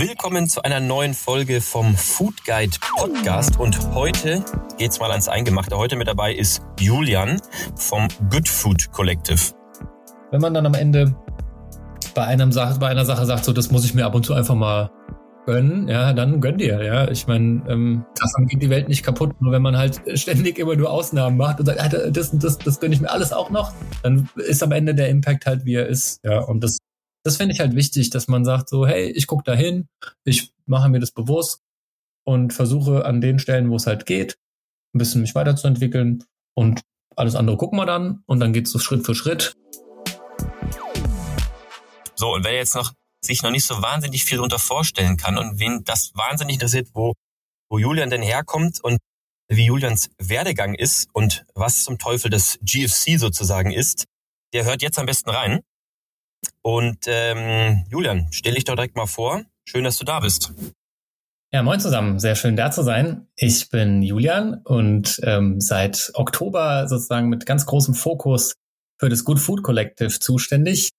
Willkommen zu einer neuen Folge vom Food Guide Podcast und heute geht's mal ans Eingemachte. Heute mit dabei ist Julian vom Good Food Collective. Wenn man dann am Ende bei, einem Sache, bei einer Sache sagt, so das muss ich mir ab und zu einfach mal gönnen, ja, dann gönn dir, ja. Ich meine, ähm, davon geht die Welt nicht kaputt. Nur wenn man halt ständig immer nur Ausnahmen macht und sagt, ah, das, das, das gönne ich mir alles auch noch, dann ist am Ende der Impact halt, wie er ist, ja. Und das, das finde ich halt wichtig, dass man sagt so, hey, ich gucke da hin, ich mache mir das bewusst und versuche an den Stellen, wo es halt geht, ein bisschen mich weiterzuentwickeln und alles andere gucken wir dann und dann geht es so Schritt für Schritt. So, und wer jetzt noch sich noch nicht so wahnsinnig viel darunter vorstellen kann und wen das wahnsinnig interessiert, wo, wo Julian denn herkommt und wie Julians Werdegang ist und was zum Teufel das GFC sozusagen ist, der hört jetzt am besten rein. Und ähm, Julian, stell dich doch direkt mal vor. Schön, dass du da bist. Ja, moin zusammen. Sehr schön da zu sein. Ich bin Julian und ähm, seit Oktober sozusagen mit ganz großem Fokus für das Good Food Collective zuständig.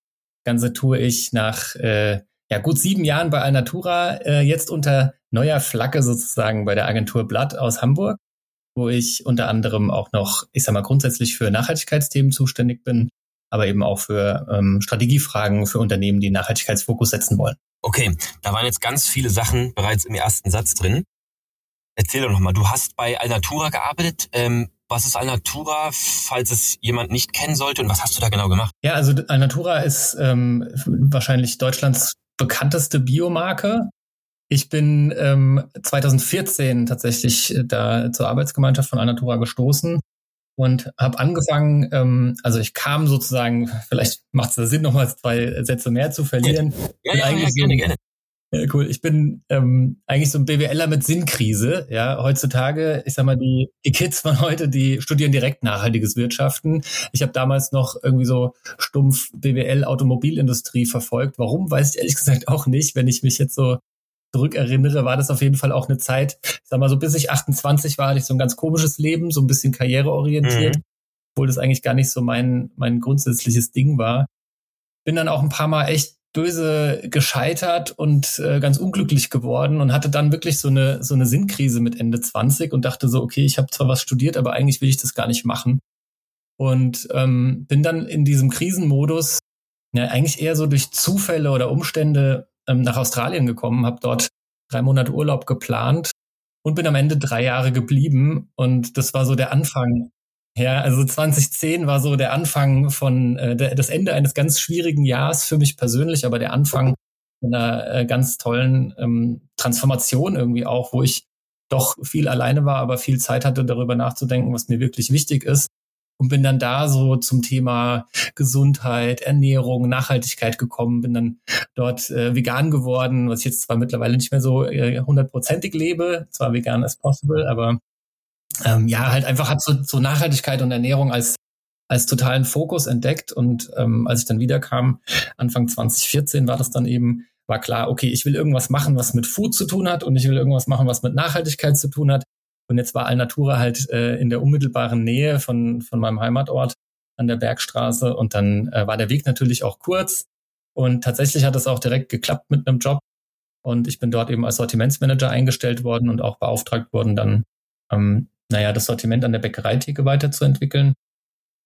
Ganze tue ich nach äh, ja, gut sieben Jahren bei Alnatura, äh, jetzt unter neuer Flagge sozusagen bei der Agentur Blatt aus Hamburg, wo ich unter anderem auch noch, ich sag mal, grundsätzlich für Nachhaltigkeitsthemen zuständig bin, aber eben auch für ähm, Strategiefragen für Unternehmen, die Nachhaltigkeitsfokus setzen wollen. Okay, da waren jetzt ganz viele Sachen bereits im ersten Satz drin. Erzähl doch nochmal, du hast bei Alnatura gearbeitet. Ähm, was ist Alnatura, falls es jemand nicht kennen sollte und was hast du da genau gemacht? Ja, also Alnatura ist ähm, wahrscheinlich Deutschlands bekannteste Biomarke. Ich bin ähm, 2014 tatsächlich da zur Arbeitsgemeinschaft von Alnatura gestoßen und habe angefangen, ähm, also ich kam sozusagen, vielleicht macht es da Sinn, nochmal zwei Sätze mehr zu verlieren. Ja, ja, ja, ja gerne, gerne. Ja, cool. Ich bin ähm, eigentlich so ein BWLer mit Sinnkrise. Ja, heutzutage, ich sag mal, die, die Kids von heute, die studieren direkt nachhaltiges Wirtschaften. Ich habe damals noch irgendwie so stumpf BWL Automobilindustrie verfolgt. Warum, weiß ich ehrlich gesagt auch nicht. Wenn ich mich jetzt so zurückerinnere, war das auf jeden Fall auch eine Zeit, ich sag mal so, bis ich 28 war, hatte ich so ein ganz komisches Leben, so ein bisschen karriereorientiert, mhm. obwohl das eigentlich gar nicht so mein, mein grundsätzliches Ding war. Bin dann auch ein paar Mal echt böse gescheitert und äh, ganz unglücklich geworden und hatte dann wirklich so eine so eine Sinnkrise mit Ende 20 und dachte so, okay, ich habe zwar was studiert, aber eigentlich will ich das gar nicht machen. Und ähm, bin dann in diesem Krisenmodus ja eigentlich eher so durch Zufälle oder Umstände ähm, nach Australien gekommen, habe dort drei Monate Urlaub geplant und bin am Ende drei Jahre geblieben. Und das war so der Anfang ja, also 2010 war so der Anfang von, äh, das Ende eines ganz schwierigen Jahres für mich persönlich, aber der Anfang einer äh, ganz tollen ähm, Transformation irgendwie auch, wo ich doch viel alleine war, aber viel Zeit hatte, darüber nachzudenken, was mir wirklich wichtig ist. Und bin dann da so zum Thema Gesundheit, Ernährung, Nachhaltigkeit gekommen, bin dann dort äh, vegan geworden, was ich jetzt zwar mittlerweile nicht mehr so äh, hundertprozentig lebe, zwar vegan as possible, aber ähm, ja, halt einfach hat so, so Nachhaltigkeit und Ernährung als als totalen Fokus entdeckt und ähm, als ich dann wiederkam, Anfang 2014 war das dann eben, war klar, okay, ich will irgendwas machen, was mit Food zu tun hat und ich will irgendwas machen, was mit Nachhaltigkeit zu tun hat. Und jetzt war Alnatura halt äh, in der unmittelbaren Nähe von, von meinem Heimatort an der Bergstraße und dann äh, war der Weg natürlich auch kurz und tatsächlich hat es auch direkt geklappt mit einem Job und ich bin dort eben als Sortimentsmanager eingestellt worden und auch beauftragt worden, dann ähm, naja, das Sortiment an der Bäckereitheke weiterzuentwickeln.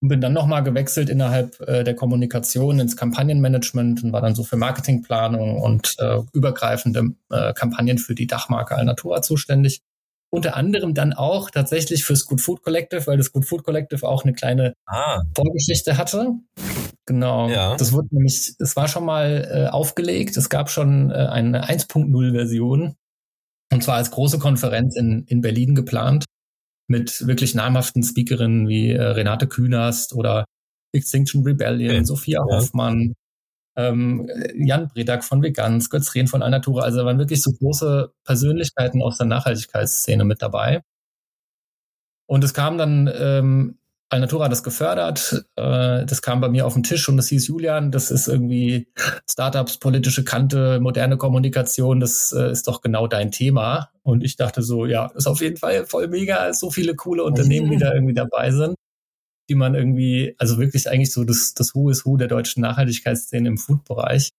Und bin dann nochmal gewechselt innerhalb äh, der Kommunikation ins Kampagnenmanagement und war dann so für Marketingplanung und äh, übergreifende äh, Kampagnen für die Dachmarke Alnatura zuständig. Unter anderem dann auch tatsächlich fürs Good Food Collective, weil das Good Food Collective auch eine kleine ah. Vorgeschichte hatte. Genau. Ja. Das wurde nämlich, es war schon mal äh, aufgelegt. Es gab schon äh, eine 1.0 Version. Und zwar als große Konferenz in, in Berlin geplant mit wirklich namhaften Speakerinnen wie äh, Renate Künast oder Extinction Rebellion, okay. Sophia ja. Hoffmann, ähm, Jan Bredak von Veganz, Götz Rehn von Alnatura. Also da waren wirklich so große Persönlichkeiten aus der Nachhaltigkeitsszene mit dabei. Und es kam dann ähm, Alnatura hat das gefördert. Äh, das kam bei mir auf den Tisch und das hieß Julian, das ist irgendwie Startups, politische Kante, moderne Kommunikation, das äh, ist doch genau dein Thema. Und ich dachte so, ja, ist auf jeden Fall voll mega, so viele coole Unternehmen, die da irgendwie dabei sind, die man irgendwie, also wirklich eigentlich so das, das Who is Who der deutschen Nachhaltigkeitsszene im Food-Bereich.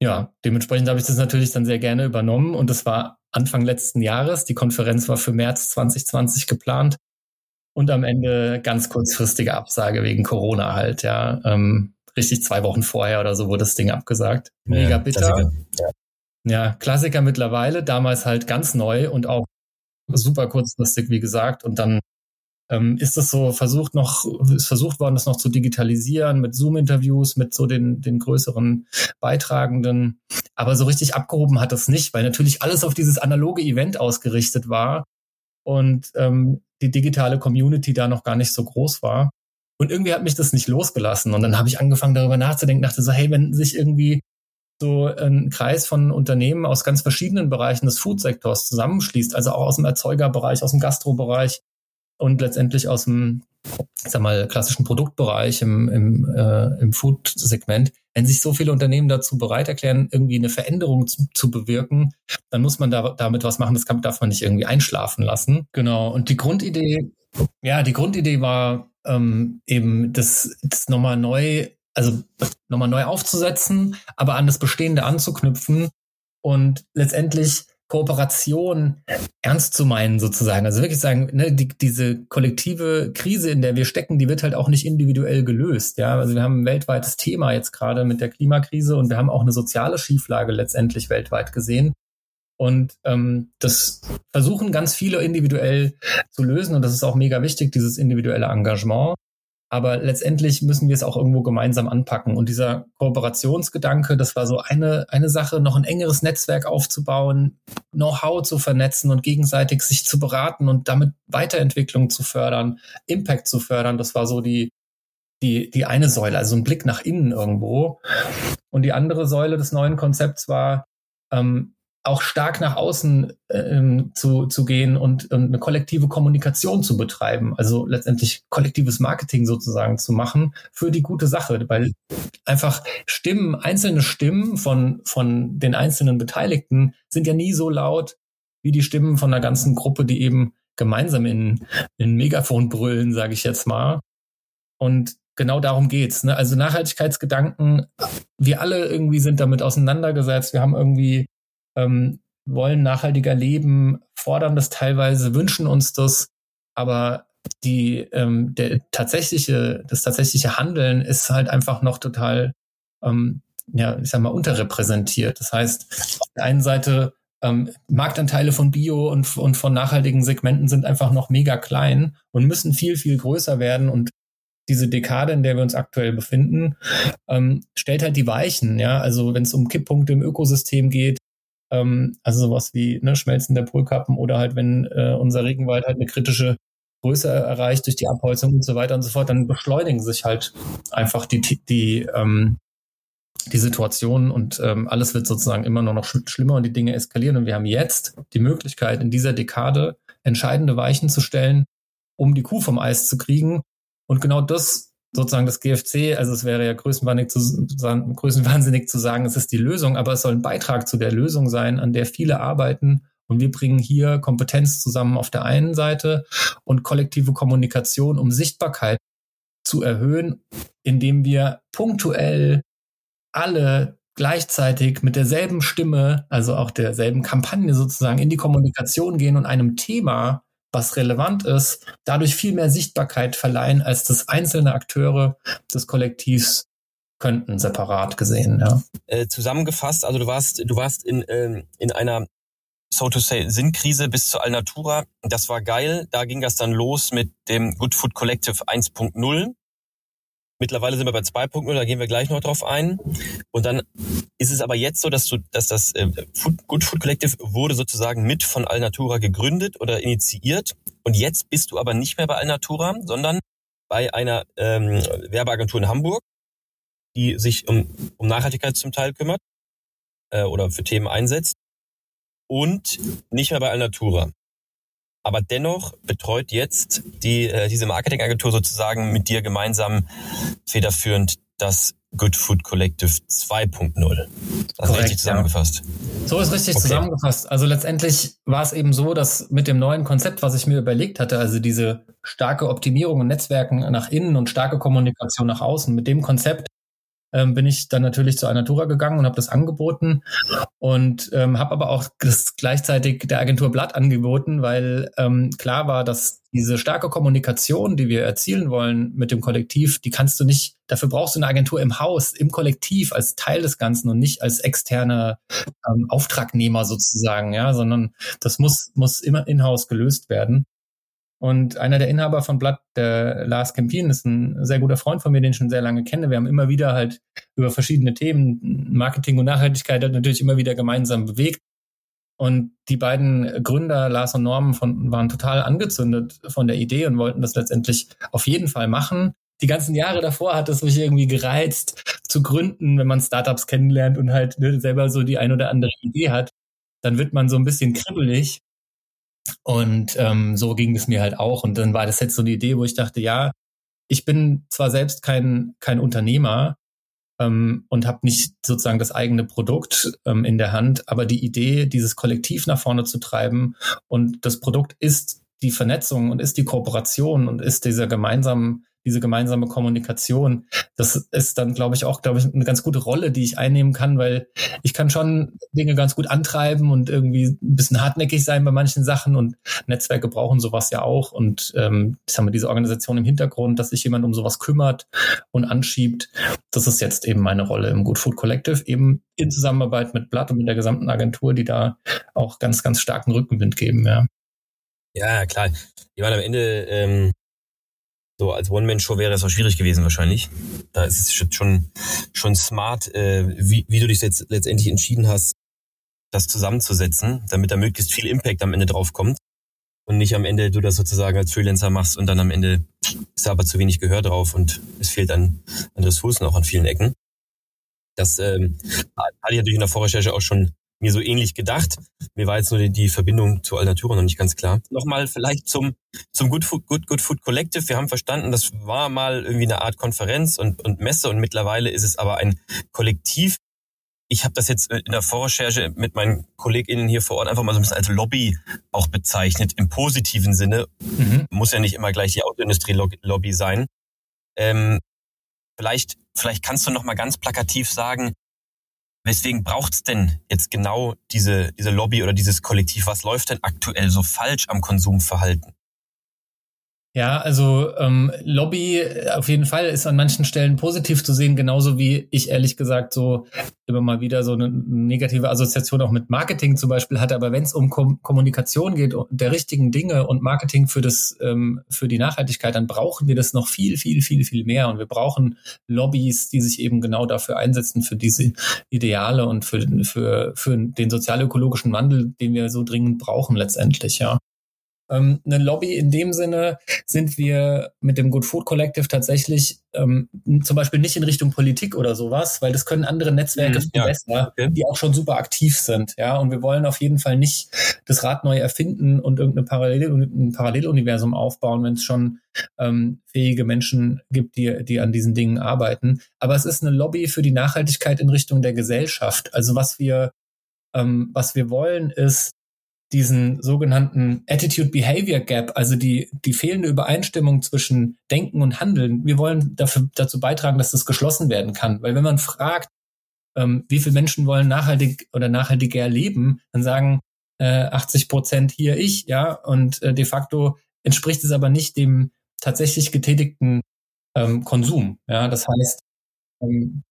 ja, dementsprechend habe ich das natürlich dann sehr gerne übernommen und das war Anfang letzten Jahres. Die Konferenz war für März 2020 geplant und am Ende ganz kurzfristige Absage wegen Corona halt, ja. Ähm, richtig zwei Wochen vorher oder so wurde das Ding abgesagt. Mega ja, bitter. Klassiker. Ja. ja, Klassiker mittlerweile, damals halt ganz neu und auch super kurzfristig, wie gesagt. Und dann ähm, ist es so versucht noch, ist versucht worden, das noch zu digitalisieren mit Zoom-Interviews, mit so den, den größeren Beitragenden. Aber so richtig abgehoben hat das nicht, weil natürlich alles auf dieses analoge Event ausgerichtet war und ähm, die digitale Community da noch gar nicht so groß war. Und irgendwie hat mich das nicht losgelassen. Und dann habe ich angefangen, darüber nachzudenken, dachte so, hey, wenn sich irgendwie so ein Kreis von Unternehmen aus ganz verschiedenen Bereichen des Foodsektors zusammenschließt, also auch aus dem Erzeugerbereich, aus dem Gastrobereich und letztendlich aus dem, sag mal, klassischen Produktbereich im, im, äh, im Food-Segment. Wenn sich so viele Unternehmen dazu bereit erklären, irgendwie eine Veränderung zu, zu bewirken, dann muss man da, damit was machen. Das kann, darf man nicht irgendwie einschlafen lassen. Genau. Und die Grundidee, ja, die Grundidee war ähm, eben das, das nochmal neu also nochmal neu aufzusetzen, aber an das Bestehende anzuknüpfen und letztendlich Kooperation ernst zu meinen sozusagen. Also wirklich sagen, ne, die, diese kollektive Krise, in der wir stecken, die wird halt auch nicht individuell gelöst. Ja, also wir haben ein weltweites Thema jetzt gerade mit der Klimakrise und wir haben auch eine soziale Schieflage letztendlich weltweit gesehen. Und ähm, das versuchen ganz viele individuell zu lösen und das ist auch mega wichtig, dieses individuelle Engagement. Aber letztendlich müssen wir es auch irgendwo gemeinsam anpacken. Und dieser Kooperationsgedanke, das war so eine, eine Sache, noch ein engeres Netzwerk aufzubauen, Know-how zu vernetzen und gegenseitig sich zu beraten und damit Weiterentwicklung zu fördern, Impact zu fördern. Das war so die, die, die eine Säule, also ein Blick nach innen irgendwo. Und die andere Säule des neuen Konzepts war, ähm, auch stark nach außen ähm, zu, zu gehen und, und eine kollektive Kommunikation zu betreiben, also letztendlich kollektives Marketing sozusagen zu machen für die gute Sache, weil einfach Stimmen, einzelne Stimmen von, von den einzelnen Beteiligten sind ja nie so laut wie die Stimmen von einer ganzen Gruppe, die eben gemeinsam in, in Megafon brüllen, sage ich jetzt mal. Und genau darum geht's. Ne? Also Nachhaltigkeitsgedanken, wir alle irgendwie sind damit auseinandergesetzt. Wir haben irgendwie ähm, wollen nachhaltiger leben, fordern das teilweise, wünschen uns das, aber die ähm, der tatsächliche das tatsächliche Handeln ist halt einfach noch total ähm, ja ich sag mal unterrepräsentiert. Das heißt auf der einen Seite ähm, Marktanteile von Bio und, und von nachhaltigen Segmenten sind einfach noch mega klein und müssen viel viel größer werden und diese Dekade, in der wir uns aktuell befinden, ähm, stellt halt die Weichen. Ja, also wenn es um Kipppunkte im Ökosystem geht, ähm, also sowas wie ne, Schmelzen der Polkappen oder halt, wenn äh, unser Regenwald halt eine kritische Größe erreicht durch die Abholzung und so weiter und so fort, dann beschleunigen sich halt einfach die, die, ähm, die Situation und ähm, alles wird sozusagen immer nur noch schlimmer und die Dinge eskalieren. Und wir haben jetzt die Möglichkeit, in dieser Dekade entscheidende Weichen zu stellen, um die Kuh vom Eis zu kriegen. Und genau das sozusagen das GFC, also es wäre ja größenwahnsinnig zu, sagen, größenwahnsinnig zu sagen, es ist die Lösung, aber es soll ein Beitrag zu der Lösung sein, an der viele arbeiten. Und wir bringen hier Kompetenz zusammen auf der einen Seite und kollektive Kommunikation, um Sichtbarkeit zu erhöhen, indem wir punktuell alle gleichzeitig mit derselben Stimme, also auch derselben Kampagne sozusagen in die Kommunikation gehen und einem Thema was relevant ist, dadurch viel mehr Sichtbarkeit verleihen, als das einzelne Akteure des Kollektivs könnten, separat gesehen. Ja. Äh, zusammengefasst, also du warst, du warst in, äh, in einer so to say, Sinnkrise bis zur Alnatura. Das war geil. Da ging das dann los mit dem Good Food Collective 1.0. Mittlerweile sind wir bei 2.0, da gehen wir gleich noch drauf ein. Und dann ist es aber jetzt so, dass du, dass das äh, Food, Good Food Collective wurde sozusagen mit von Alnatura gegründet oder initiiert. Und jetzt bist du aber nicht mehr bei Alnatura, sondern bei einer ähm, Werbeagentur in Hamburg, die sich um, um Nachhaltigkeit zum Teil kümmert äh, oder für Themen einsetzt. Und nicht mehr bei Alnatura aber dennoch betreut jetzt die, äh, diese Marketingagentur sozusagen mit dir gemeinsam federführend das Good Food Collective 2.0. Das ist richtig zusammengefasst. Ja. So ist richtig okay. zusammengefasst. Also letztendlich war es eben so, dass mit dem neuen Konzept, was ich mir überlegt hatte, also diese starke Optimierung und Netzwerken nach innen und starke Kommunikation nach außen, mit dem Konzept ähm, bin ich dann natürlich zu Anatura gegangen und habe das angeboten und ähm, habe aber auch das gleichzeitig der Agentur Blatt angeboten, weil ähm, klar war, dass diese starke Kommunikation, die wir erzielen wollen mit dem Kollektiv, die kannst du nicht, dafür brauchst du eine Agentur im Haus, im Kollektiv als Teil des Ganzen und nicht als externer ähm, Auftragnehmer sozusagen, ja, sondern das muss, muss immer in-house gelöst werden. Und einer der Inhaber von Blatt, der Lars Kempin, ist ein sehr guter Freund von mir, den ich schon sehr lange kenne. Wir haben immer wieder halt über verschiedene Themen, Marketing und Nachhaltigkeit, hat natürlich immer wieder gemeinsam bewegt. Und die beiden Gründer, Lars und Norman, von, waren total angezündet von der Idee und wollten das letztendlich auf jeden Fall machen. Die ganzen Jahre davor hat es mich irgendwie gereizt, zu gründen, wenn man Startups kennenlernt und halt ne, selber so die ein oder andere Idee hat. Dann wird man so ein bisschen kribbelig und ähm, so ging es mir halt auch. Und dann war das jetzt so eine Idee, wo ich dachte, ja, ich bin zwar selbst kein, kein Unternehmer ähm, und habe nicht sozusagen das eigene Produkt ähm, in der Hand, aber die Idee, dieses Kollektiv nach vorne zu treiben und das Produkt ist die Vernetzung und ist die Kooperation und ist dieser gemeinsamen diese gemeinsame Kommunikation. Das ist dann, glaube ich, auch, glaube ich, eine ganz gute Rolle, die ich einnehmen kann, weil ich kann schon Dinge ganz gut antreiben und irgendwie ein bisschen hartnäckig sein bei manchen Sachen und Netzwerke brauchen sowas ja auch und ähm, ich sag mal, diese Organisation im Hintergrund, dass sich jemand um sowas kümmert und anschiebt, das ist jetzt eben meine Rolle im Good Food Collective, eben in Zusammenarbeit mit Blatt und mit der gesamten Agentur, die da auch ganz, ganz starken Rückenwind geben, ja. Ja, klar. Ich meine, am Ende ähm, so als One-Man-Show wäre es auch schwierig gewesen wahrscheinlich. Da ist es schon, schon smart, äh, wie, wie du dich jetzt letztendlich entschieden hast, das zusammenzusetzen, damit da möglichst viel Impact am Ende drauf kommt. Und nicht am Ende du das sozusagen als Freelancer machst und dann am Ende ist da aber zu wenig Gehör drauf und es fehlt an, an Ressourcen auch an vielen Ecken. Das ähm, hatte ich natürlich in der Vorrecherche auch schon mir so ähnlich gedacht. Mir war jetzt nur die, die Verbindung zu Alnatura noch nicht ganz klar. Nochmal vielleicht zum, zum Good Food, Good, Good Food Collective. Wir haben verstanden, das war mal irgendwie eine Art Konferenz und, und Messe und mittlerweile ist es aber ein Kollektiv. Ich habe das jetzt in der Vorrecherche mit meinen KollegInnen hier vor Ort einfach mal so ein bisschen als Lobby auch bezeichnet, im positiven Sinne. Mhm. Muss ja nicht immer gleich die Autoindustrie-Lobby sein. Ähm, vielleicht, vielleicht kannst du noch mal ganz plakativ sagen, Weswegen braucht's denn jetzt genau diese, diese Lobby oder dieses Kollektiv? Was läuft denn aktuell so falsch am Konsumverhalten? Ja, also ähm, Lobby äh, auf jeden Fall ist an manchen Stellen positiv zu sehen, genauso wie ich ehrlich gesagt so immer mal wieder so eine negative Assoziation auch mit Marketing zum Beispiel hatte. Aber wenn es um Kom Kommunikation geht, der richtigen Dinge und Marketing für das ähm, für die Nachhaltigkeit, dann brauchen wir das noch viel, viel, viel, viel mehr. Und wir brauchen Lobbys, die sich eben genau dafür einsetzen für diese Ideale und für für für den sozialökologischen Wandel, den wir so dringend brauchen letztendlich. Ja. Ähm, eine Lobby in dem Sinne sind wir mit dem Good Food Collective tatsächlich ähm, zum Beispiel nicht in Richtung Politik oder sowas, weil das können andere Netzwerke mhm, ja. besser, okay. die auch schon super aktiv sind. Ja, und wir wollen auf jeden Fall nicht das Rad neu erfinden und irgendeine Parallel ein Paralleluniversum aufbauen, wenn es schon ähm, fähige Menschen gibt, die, die an diesen Dingen arbeiten. Aber es ist eine Lobby für die Nachhaltigkeit in Richtung der Gesellschaft. Also was wir ähm, was wir wollen, ist diesen sogenannten Attitude Behavior Gap, also die, die fehlende Übereinstimmung zwischen Denken und Handeln. Wir wollen dafür, dazu beitragen, dass das geschlossen werden kann. Weil wenn man fragt, ähm, wie viele Menschen wollen nachhaltig oder nachhaltiger leben, dann sagen äh, 80 Prozent hier ich, ja, und äh, de facto entspricht es aber nicht dem tatsächlich getätigten ähm, Konsum. Ja, das heißt, ähm,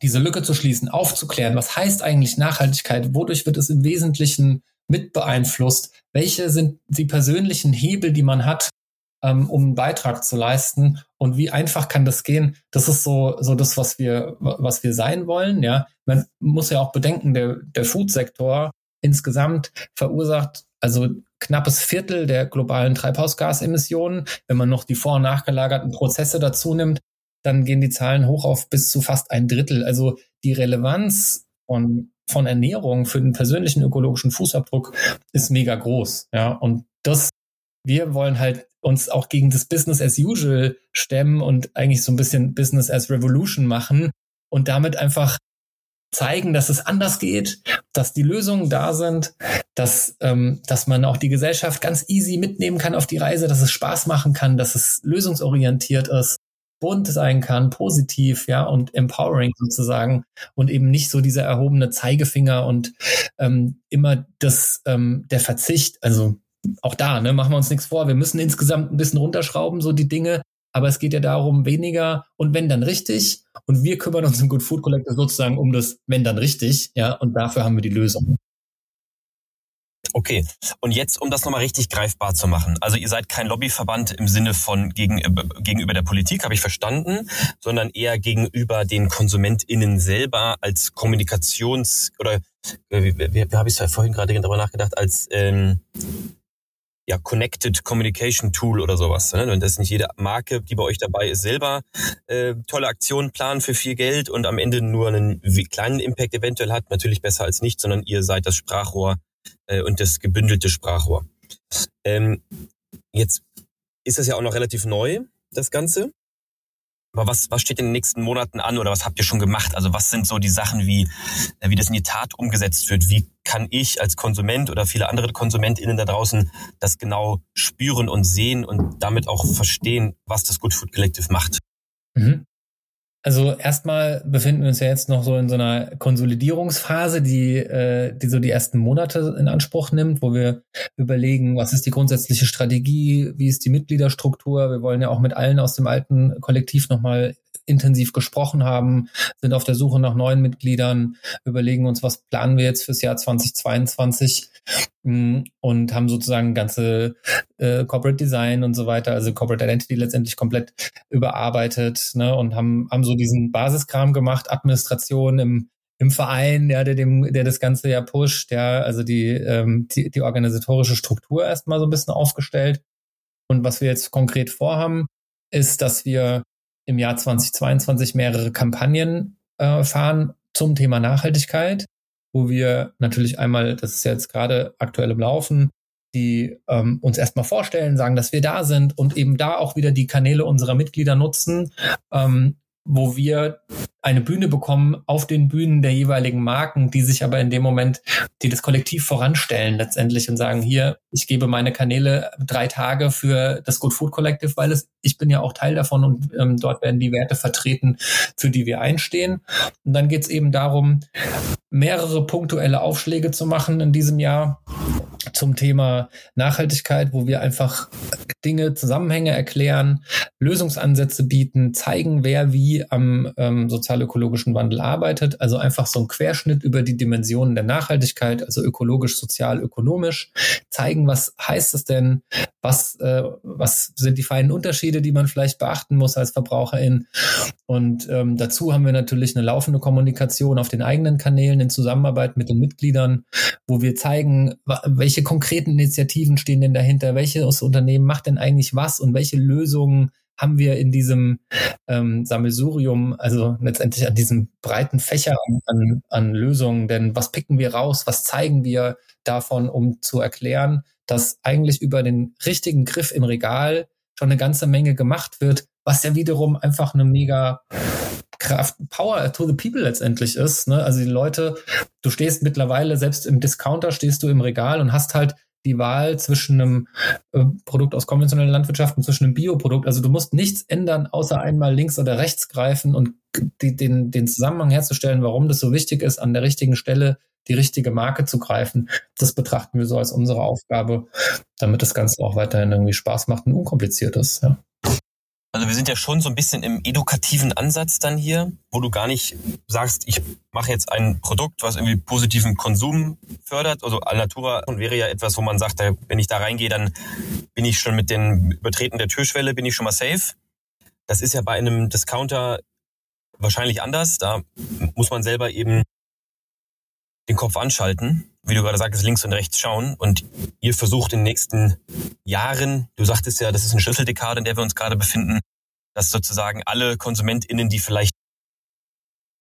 diese Lücke zu schließen, aufzuklären, was heißt eigentlich Nachhaltigkeit, wodurch wird es im Wesentlichen mit beeinflusst? Welche sind die persönlichen Hebel, die man hat, ähm, um einen Beitrag zu leisten? Und wie einfach kann das gehen? Das ist so, so das, was wir, was wir sein wollen. Ja, man muss ja auch bedenken, der, der Food-Sektor insgesamt verursacht also knappes Viertel der globalen Treibhausgasemissionen. Wenn man noch die vor- und nachgelagerten Prozesse dazu nimmt, dann gehen die Zahlen hoch auf bis zu fast ein Drittel. Also die Relevanz von von Ernährung für den persönlichen ökologischen Fußabdruck ist mega groß. Ja, und das, wir wollen halt uns auch gegen das Business as usual stemmen und eigentlich so ein bisschen Business as Revolution machen und damit einfach zeigen, dass es anders geht, dass die Lösungen da sind, dass, ähm, dass man auch die Gesellschaft ganz easy mitnehmen kann auf die Reise, dass es Spaß machen kann, dass es lösungsorientiert ist bunt sein kann, positiv, ja, und empowering sozusagen und eben nicht so dieser erhobene Zeigefinger und ähm, immer das ähm, der Verzicht. Also auch da, ne, machen wir uns nichts vor. Wir müssen insgesamt ein bisschen runterschrauben, so die Dinge. Aber es geht ja darum, weniger und wenn dann richtig. Und wir kümmern uns im Good Food Collector sozusagen um das wenn dann richtig. Ja, und dafür haben wir die Lösung. Okay, und jetzt, um das nochmal richtig greifbar zu machen. Also ihr seid kein Lobbyverband im Sinne von gegen, äh, gegenüber der Politik, habe ich verstanden, sondern eher gegenüber den KonsumentInnen selber als Kommunikations- oder äh, wie, wie, wie habe ich es vorhin gerade darüber nachgedacht, als ähm, ja, Connected Communication Tool oder sowas. Ne? Und das nicht jede Marke, die bei euch dabei ist, selber äh, tolle Aktionen planen für viel Geld und am Ende nur einen kleinen Impact eventuell hat, natürlich besser als nicht, sondern ihr seid das Sprachrohr äh, und das gebündelte Sprachrohr. Ähm, jetzt ist das ja auch noch relativ neu, das Ganze. Aber was, was steht in den nächsten Monaten an oder was habt ihr schon gemacht? Also was sind so die Sachen, wie, äh, wie das in die Tat umgesetzt wird? Wie kann ich als Konsument oder viele andere KonsumentInnen da draußen das genau spüren und sehen und damit auch verstehen, was das Good Food Collective macht? Mhm. Also erstmal befinden wir uns ja jetzt noch so in so einer Konsolidierungsphase, die, äh, die so die ersten Monate in Anspruch nimmt, wo wir überlegen, was ist die grundsätzliche Strategie, wie ist die Mitgliederstruktur. Wir wollen ja auch mit allen aus dem alten Kollektiv nochmal intensiv gesprochen haben, sind auf der Suche nach neuen Mitgliedern, überlegen uns, was planen wir jetzt fürs Jahr 2022 mm, und haben sozusagen ganze äh, Corporate Design und so weiter, also Corporate Identity letztendlich komplett überarbeitet ne, und haben, haben so diesen Basiskram gemacht, Administration im im Verein, ja, der dem, der das Ganze ja pusht, ja, also die, ähm, die, die organisatorische Struktur erstmal so ein bisschen aufgestellt. Und was wir jetzt konkret vorhaben, ist, dass wir im Jahr 2022 mehrere Kampagnen äh, fahren zum Thema Nachhaltigkeit, wo wir natürlich einmal, das ist jetzt gerade aktuell im Laufen, die ähm, uns erstmal vorstellen, sagen, dass wir da sind und eben da auch wieder die Kanäle unserer Mitglieder nutzen, ähm, wo wir eine Bühne bekommen auf den Bühnen der jeweiligen Marken, die sich aber in dem Moment, die das Kollektiv voranstellen letztendlich und sagen, hier, ich gebe meine Kanäle drei Tage für das Good Food Collective, weil es, ich bin ja auch Teil davon und ähm, dort werden die Werte vertreten, für die wir einstehen. Und dann geht es eben darum, mehrere punktuelle Aufschläge zu machen in diesem Jahr zum Thema Nachhaltigkeit, wo wir einfach Dinge, Zusammenhänge erklären, Lösungsansätze bieten, zeigen, wer wie am ähm, sozial-ökologischen Wandel arbeitet. Also einfach so ein Querschnitt über die Dimensionen der Nachhaltigkeit, also ökologisch, sozial, ökonomisch, zeigen, was heißt es denn, was, äh, was sind die feinen Unterschiede, die man vielleicht beachten muss als Verbraucherin. Und ähm, dazu haben wir natürlich eine laufende Kommunikation auf den eigenen Kanälen in Zusammenarbeit mit den Mitgliedern, wo wir zeigen, welche konkreten Initiativen stehen denn dahinter, welches Unternehmen macht denn eigentlich was und welche Lösungen haben wir in diesem ähm, Sammelsurium, also letztendlich an diesem breiten Fächer an, an Lösungen, denn was picken wir raus, was zeigen wir davon, um zu erklären, dass eigentlich über den richtigen Griff im Regal schon eine ganze Menge gemacht wird, was ja wiederum einfach eine mega Kraft, Power to the people letztendlich ist. Ne? Also die Leute, du stehst mittlerweile, selbst im Discounter stehst du im Regal und hast halt die Wahl zwischen einem äh, Produkt aus konventioneller Landwirtschaft und zwischen einem Bioprodukt. Also du musst nichts ändern, außer einmal links oder rechts greifen und die, den, den Zusammenhang herzustellen, warum das so wichtig ist, an der richtigen Stelle die richtige Marke zu greifen. Das betrachten wir so als unsere Aufgabe, damit das Ganze auch weiterhin irgendwie Spaß macht und unkompliziert ist. Ja. Also wir sind ja schon so ein bisschen im edukativen Ansatz dann hier, wo du gar nicht sagst, ich mache jetzt ein Produkt, was irgendwie positiven Konsum fördert. Also Alnatura wäre ja etwas, wo man sagt, wenn ich da reingehe, dann bin ich schon mit den Übertreten der Türschwelle, bin ich schon mal safe. Das ist ja bei einem Discounter wahrscheinlich anders. Da muss man selber eben den Kopf anschalten, wie du gerade sagtest, links und rechts schauen. Und ihr versucht in den nächsten Jahren, du sagtest ja, das ist eine Schlüsseldekade, in der wir uns gerade befinden, dass sozusagen alle KonsumentInnen, die vielleicht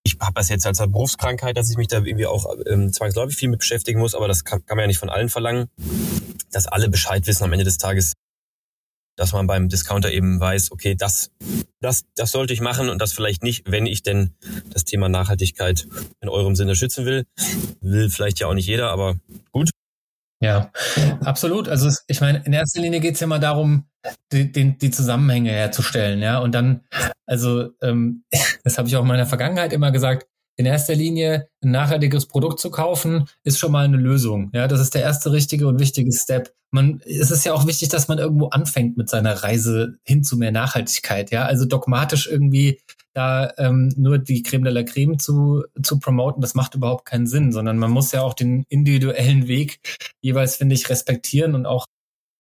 ich habe das jetzt als Berufskrankheit, dass ich mich da irgendwie auch ähm, zwangsläufig viel mit beschäftigen muss, aber das kann, kann man ja nicht von allen verlangen, dass alle Bescheid wissen am Ende des Tages, dass man beim Discounter eben weiß, okay, das, das, das sollte ich machen und das vielleicht nicht, wenn ich denn das Thema Nachhaltigkeit in eurem Sinne schützen will. Will vielleicht ja auch nicht jeder, aber gut. Ja, absolut. Also ich meine, in erster Linie geht es ja mal darum, die, die, die Zusammenhänge herzustellen, ja. Und dann, also ähm, das habe ich auch in meiner Vergangenheit immer gesagt, in erster Linie ein nachhaltiges Produkt zu kaufen, ist schon mal eine Lösung. Ja, das ist der erste richtige und wichtige Step. Man, es ist ja auch wichtig, dass man irgendwo anfängt mit seiner Reise hin zu mehr Nachhaltigkeit. Ja, also dogmatisch irgendwie da ähm, nur die Creme de la Creme zu, zu promoten, das macht überhaupt keinen Sinn, sondern man muss ja auch den individuellen Weg jeweils, finde ich, respektieren und auch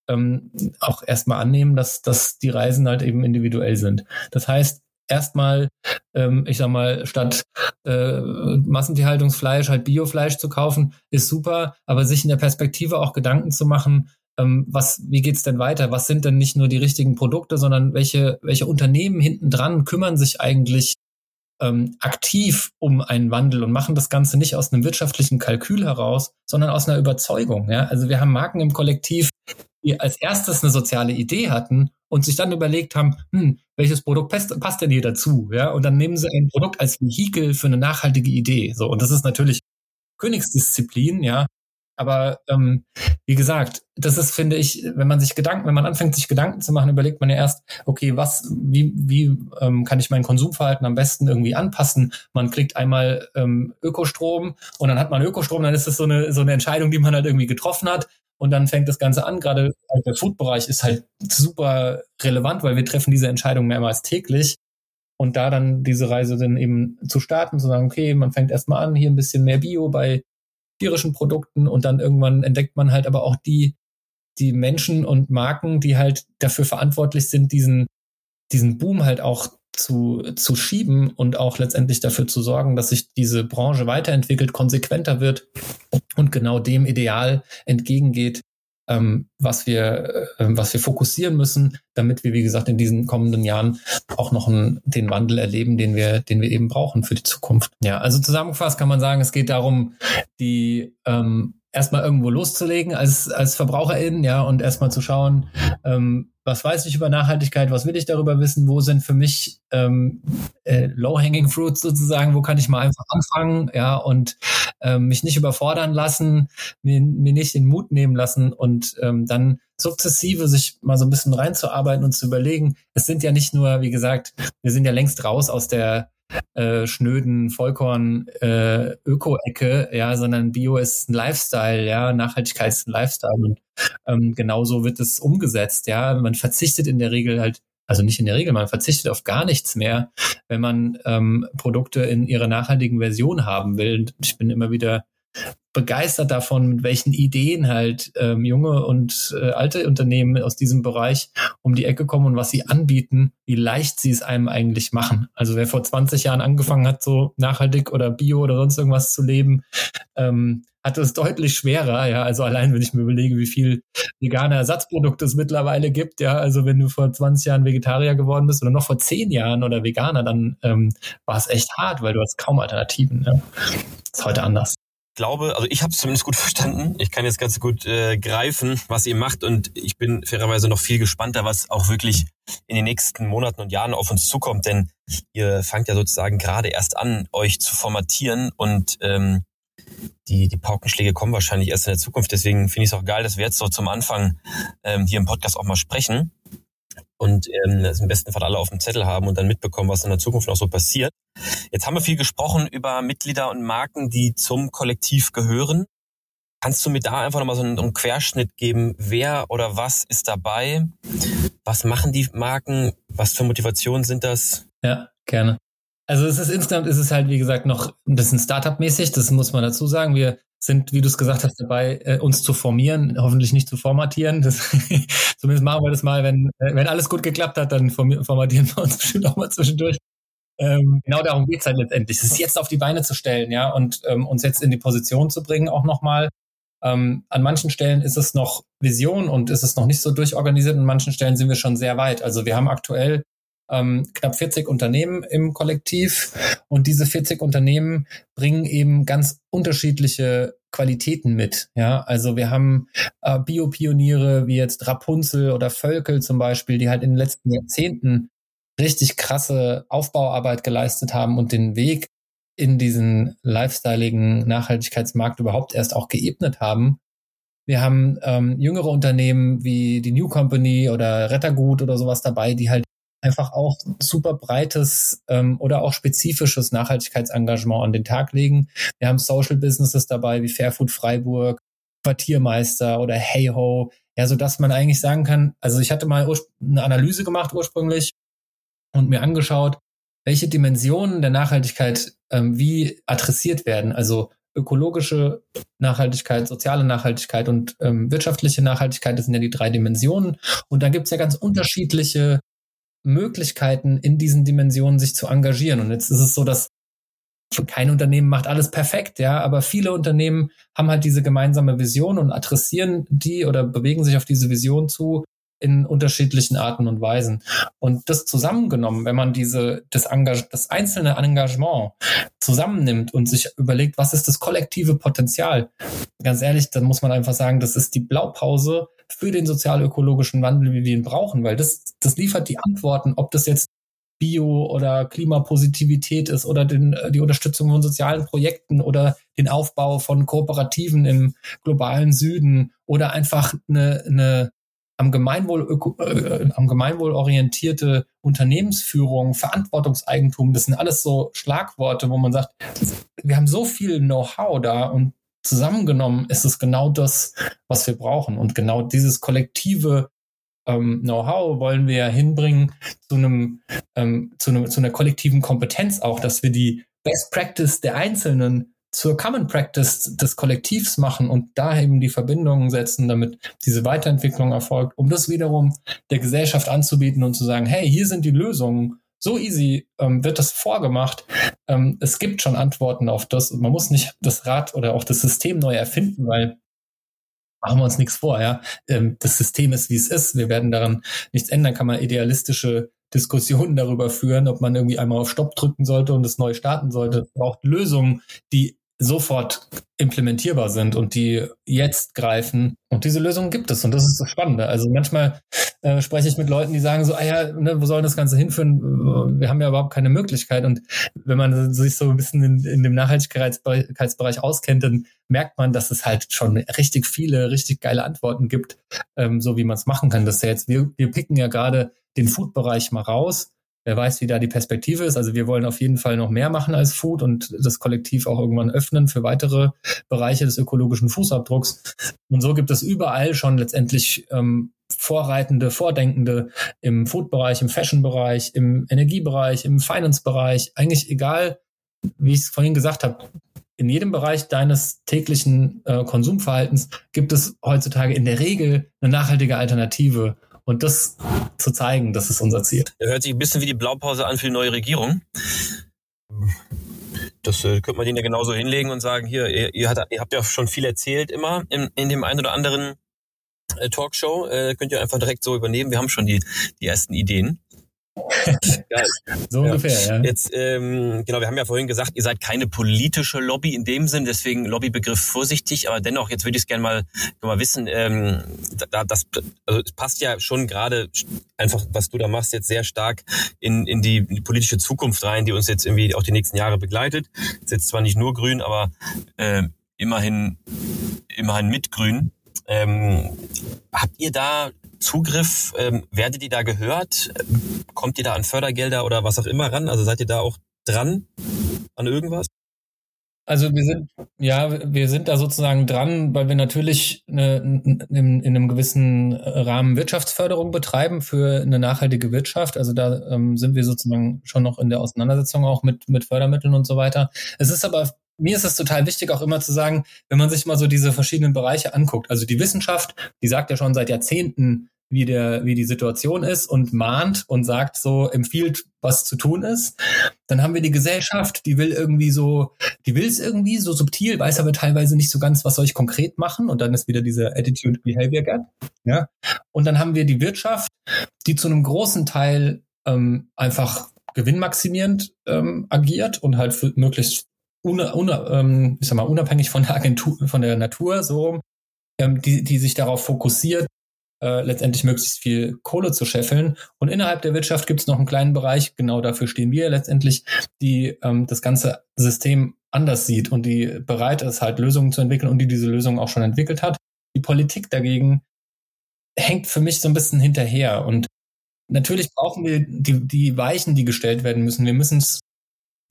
ähm, auch erstmal annehmen, dass, dass die Reisen halt eben individuell sind. Das heißt, erstmal, ähm, ich sag mal, statt äh, Massentierhaltungsfleisch halt Biofleisch zu kaufen, ist super, aber sich in der Perspektive auch Gedanken zu machen, ähm, was, wie geht's denn weiter? Was sind denn nicht nur die richtigen Produkte, sondern welche, welche Unternehmen hinten dran kümmern sich eigentlich ähm, aktiv um einen Wandel und machen das Ganze nicht aus einem wirtschaftlichen Kalkül heraus, sondern aus einer Überzeugung. Ja? Also wir haben Marken im Kollektiv, die als erstes eine soziale Idee hatten und sich dann überlegt haben, hm, welches Produkt passt, passt denn hier dazu? Ja, und dann nehmen sie ein Produkt als Vehikel für eine nachhaltige Idee. So, und das ist natürlich Königsdisziplin, ja. Aber ähm, wie gesagt, das ist, finde ich, wenn man sich Gedanken, wenn man anfängt, sich Gedanken zu machen, überlegt man ja erst, okay, was, wie, wie ähm, kann ich mein Konsumverhalten am besten irgendwie anpassen? Man kriegt einmal ähm, Ökostrom und dann hat man Ökostrom, dann ist das so eine, so eine Entscheidung, die man halt irgendwie getroffen hat. Und dann fängt das Ganze an. Gerade halt der Food-Bereich ist halt super relevant, weil wir treffen diese Entscheidung mehrmals täglich. Und da dann diese Reise dann eben zu starten, zu sagen, okay, man fängt erstmal an, hier ein bisschen mehr Bio bei tierischen Produkten und dann irgendwann entdeckt man halt aber auch die, die Menschen und Marken, die halt dafür verantwortlich sind, diesen, diesen Boom halt auch zu, zu schieben und auch letztendlich dafür zu sorgen, dass sich diese Branche weiterentwickelt, konsequenter wird und genau dem Ideal entgegengeht, ähm, was wir, äh, was wir fokussieren müssen, damit wir, wie gesagt, in diesen kommenden Jahren auch noch einen, den Wandel erleben, den wir, den wir eben brauchen für die Zukunft. Ja, also zusammengefasst kann man sagen, es geht darum, die ähm, erstmal irgendwo loszulegen als, als Verbraucherin, ja, und erstmal zu schauen, ähm, was weiß ich über Nachhaltigkeit, was will ich darüber wissen, wo sind für mich ähm, äh, low-hanging fruits sozusagen, wo kann ich mal einfach anfangen, ja, und ähm, mich nicht überfordern lassen, mir, mir nicht den Mut nehmen lassen und ähm, dann sukzessive sich mal so ein bisschen reinzuarbeiten und zu überlegen, es sind ja nicht nur, wie gesagt, wir sind ja längst raus aus der äh, schnöden Vollkorn äh, Öko-Ecke, ja, sondern Bio ist ein Lifestyle, ja, Nachhaltigkeit ist ein Lifestyle und ähm, genauso wird es umgesetzt, ja. Man verzichtet in der Regel halt also nicht in der Regel, man verzichtet auf gar nichts mehr, wenn man ähm, Produkte in ihrer nachhaltigen Version haben will. Ich bin immer wieder begeistert davon, mit welchen Ideen halt ähm, junge und äh, alte Unternehmen aus diesem Bereich um die Ecke kommen und was sie anbieten, wie leicht sie es einem eigentlich machen. Also wer vor 20 Jahren angefangen hat, so nachhaltig oder bio oder sonst irgendwas zu leben, ähm, hat es deutlich schwerer, ja. Also allein, wenn ich mir überlege, wie viel vegane Ersatzprodukte es mittlerweile gibt, ja. Also wenn du vor 20 Jahren Vegetarier geworden bist oder noch vor 10 Jahren oder Veganer, dann ähm, war es echt hart, weil du hast kaum Alternativen. Ja. Ist heute anders glaube, also ich habe es zumindest gut verstanden. Ich kann jetzt ganz gut äh, greifen, was ihr macht und ich bin fairerweise noch viel gespannter, was auch wirklich in den nächsten Monaten und Jahren auf uns zukommt, denn ihr fangt ja sozusagen gerade erst an, euch zu formatieren und ähm, die, die Paukenschläge kommen wahrscheinlich erst in der Zukunft. Deswegen finde ich es auch geil, dass wir jetzt so zum Anfang ähm, hier im Podcast auch mal sprechen und ähm, das im besten Fall alle auf dem Zettel haben und dann mitbekommen, was in der Zukunft noch so passiert. Jetzt haben wir viel gesprochen über Mitglieder und Marken, die zum Kollektiv gehören. Kannst du mir da einfach nochmal so einen, einen Querschnitt geben? Wer oder was ist dabei? Was machen die Marken? Was für Motivationen sind das? Ja, gerne. Also es ist insgesamt ist es halt, wie gesagt, noch ein bisschen Startup-mäßig, das muss man dazu sagen. Wir sind, wie du es gesagt hast, dabei, äh, uns zu formieren, hoffentlich nicht zu formatieren. Das, zumindest machen wir das mal, wenn, äh, wenn alles gut geklappt hat, dann formatieren wir uns bestimmt auch mal zwischendurch. Ähm, genau darum geht's halt letztendlich. Es jetzt auf die Beine zu stellen, ja, und ähm, uns jetzt in die Position zu bringen, auch nochmal. Ähm, an manchen Stellen ist es noch Vision und ist es noch nicht so durchorganisiert. An manchen Stellen sind wir schon sehr weit. Also wir haben aktuell ähm, knapp 40 Unternehmen im Kollektiv und diese 40 Unternehmen bringen eben ganz unterschiedliche Qualitäten mit. Ja, also wir haben äh, Biopioniere wie jetzt Rapunzel oder Völkel zum Beispiel, die halt in den letzten Jahrzehnten richtig krasse Aufbauarbeit geleistet haben und den Weg in diesen lifestyleigen Nachhaltigkeitsmarkt überhaupt erst auch geebnet haben. Wir haben ähm, jüngere Unternehmen wie die New Company oder Rettergut oder sowas dabei, die halt einfach auch super breites ähm, oder auch spezifisches Nachhaltigkeitsengagement an den Tag legen. Wir haben Social Businesses dabei wie Fairfood Freiburg, Quartiermeister oder Hey Ho, ja, so dass man eigentlich sagen kann, also ich hatte mal eine Analyse gemacht ursprünglich und mir angeschaut, welche Dimensionen der Nachhaltigkeit ähm, wie adressiert werden. Also ökologische Nachhaltigkeit, soziale Nachhaltigkeit und ähm, wirtschaftliche Nachhaltigkeit, das sind ja die drei Dimensionen. Und da gibt's ja ganz unterschiedliche Möglichkeiten, in diesen Dimensionen sich zu engagieren. Und jetzt ist es so, dass kein Unternehmen macht alles perfekt, ja, aber viele Unternehmen haben halt diese gemeinsame Vision und adressieren die oder bewegen sich auf diese Vision zu in unterschiedlichen Arten und Weisen. Und das zusammengenommen, wenn man diese, das, Engage, das einzelne Engagement zusammennimmt und sich überlegt, was ist das kollektive Potenzial? Ganz ehrlich, dann muss man einfach sagen, das ist die Blaupause für den sozial-ökologischen Wandel, wie wir ihn brauchen, weil das, das liefert die Antworten, ob das jetzt Bio- oder Klimapositivität ist oder den, die Unterstützung von sozialen Projekten oder den Aufbau von Kooperativen im globalen Süden oder einfach eine, eine am Gemeinwohl, äh, am Gemeinwohl orientierte Unternehmensführung, Verantwortungseigentum, das sind alles so Schlagworte, wo man sagt, wir haben so viel Know-how da und zusammengenommen ist es genau das, was wir brauchen. Und genau dieses kollektive ähm, Know-how wollen wir ja hinbringen zu einem, ähm, zu einem, zu einer kollektiven Kompetenz auch, dass wir die Best Practice der Einzelnen zur Common Practice des Kollektivs machen und da eben die Verbindungen setzen, damit diese Weiterentwicklung erfolgt, um das wiederum der Gesellschaft anzubieten und zu sagen, hey, hier sind die Lösungen. So easy ähm, wird das vorgemacht. Ähm, es gibt schon Antworten auf das. Man muss nicht das Rad oder auch das System neu erfinden, weil machen wir uns nichts vor, ja. Ähm, das System ist, wie es ist. Wir werden daran nichts ändern. Kann man idealistische Diskussionen darüber führen, ob man irgendwie einmal auf Stopp drücken sollte und es neu starten sollte. Es braucht Lösungen, die sofort implementierbar sind und die jetzt greifen. Und diese Lösungen gibt es und das ist das Spannende. Also manchmal äh, spreche ich mit Leuten, die sagen so, ah ja, ne, wo soll das Ganze hinführen? Wir haben ja überhaupt keine Möglichkeit. Und wenn man sich so ein bisschen in, in dem Nachhaltigkeitsbereich auskennt, dann merkt man, dass es halt schon richtig viele, richtig geile Antworten gibt, ähm, so wie man es machen kann. Das ist ja jetzt, wir, wir picken ja gerade den Food-Bereich mal raus Wer weiß, wie da die Perspektive ist. Also wir wollen auf jeden Fall noch mehr machen als Food und das Kollektiv auch irgendwann öffnen für weitere Bereiche des ökologischen Fußabdrucks. Und so gibt es überall schon letztendlich ähm, Vorreitende, Vordenkende im Food-Bereich, im Fashion-Bereich, im Energiebereich, im Finance-Bereich. Eigentlich egal, wie ich es vorhin gesagt habe, in jedem Bereich deines täglichen äh, Konsumverhaltens gibt es heutzutage in der Regel eine nachhaltige Alternative. Und das zu zeigen, das ist unser Ziel. Er hört sich ein bisschen wie die Blaupause an für die neue Regierung. Das äh, könnte man denen ja genauso hinlegen und sagen, hier, ihr, ihr, hat, ihr habt ja schon viel erzählt immer in, in dem einen oder anderen äh, Talkshow. Äh, könnt ihr einfach direkt so übernehmen. Wir haben schon die, die ersten Ideen. So ja. ungefähr, ja. Jetzt, ähm, genau, wir haben ja vorhin gesagt, ihr seid keine politische Lobby in dem Sinn, deswegen Lobbybegriff vorsichtig, aber dennoch, jetzt würde ich es gerne mal, mal wissen, ähm, da, das also es passt ja schon gerade einfach, was du da machst, jetzt sehr stark in, in die, in die politische Zukunft rein, die uns jetzt irgendwie auch die nächsten Jahre begleitet. Ist jetzt zwar nicht nur grün, aber äh, immerhin, immerhin mit grün. Ähm, habt ihr da Zugriff? Ähm, werdet ihr da gehört? Kommt ihr da an Fördergelder oder was auch immer ran? Also seid ihr da auch dran an irgendwas? Also wir sind, ja, wir sind da sozusagen dran, weil wir natürlich eine, in, in, einem gewissen Rahmen Wirtschaftsförderung betreiben für eine nachhaltige Wirtschaft. Also da ähm, sind wir sozusagen schon noch in der Auseinandersetzung auch mit, mit Fördermitteln und so weiter. Es ist aber mir ist es total wichtig, auch immer zu sagen, wenn man sich mal so diese verschiedenen Bereiche anguckt. Also die Wissenschaft, die sagt ja schon seit Jahrzehnten, wie der, wie die Situation ist und mahnt und sagt so, empfiehlt, was zu tun ist. Dann haben wir die Gesellschaft, die will irgendwie so, die will es irgendwie so subtil, weiß aber teilweise nicht so ganz, was soll ich konkret machen. Und dann ist wieder diese Attitude Behavior Gap. Ja. Und dann haben wir die Wirtschaft, die zu einem großen Teil ähm, einfach gewinnmaximierend ähm, agiert und halt für möglichst una, una, ähm, ich sag mal, unabhängig von der Agentur, von der Natur, so, ähm, die, die sich darauf fokussiert, äh, letztendlich möglichst viel Kohle zu scheffeln. Und innerhalb der Wirtschaft gibt es noch einen kleinen Bereich, genau dafür stehen wir letztendlich, die ähm, das ganze System anders sieht und die bereit ist, halt Lösungen zu entwickeln und die diese Lösungen auch schon entwickelt hat. die Politik dagegen hängt für mich so ein bisschen hinterher. Und natürlich brauchen wir die, die Weichen, die gestellt werden müssen. Wir müssen es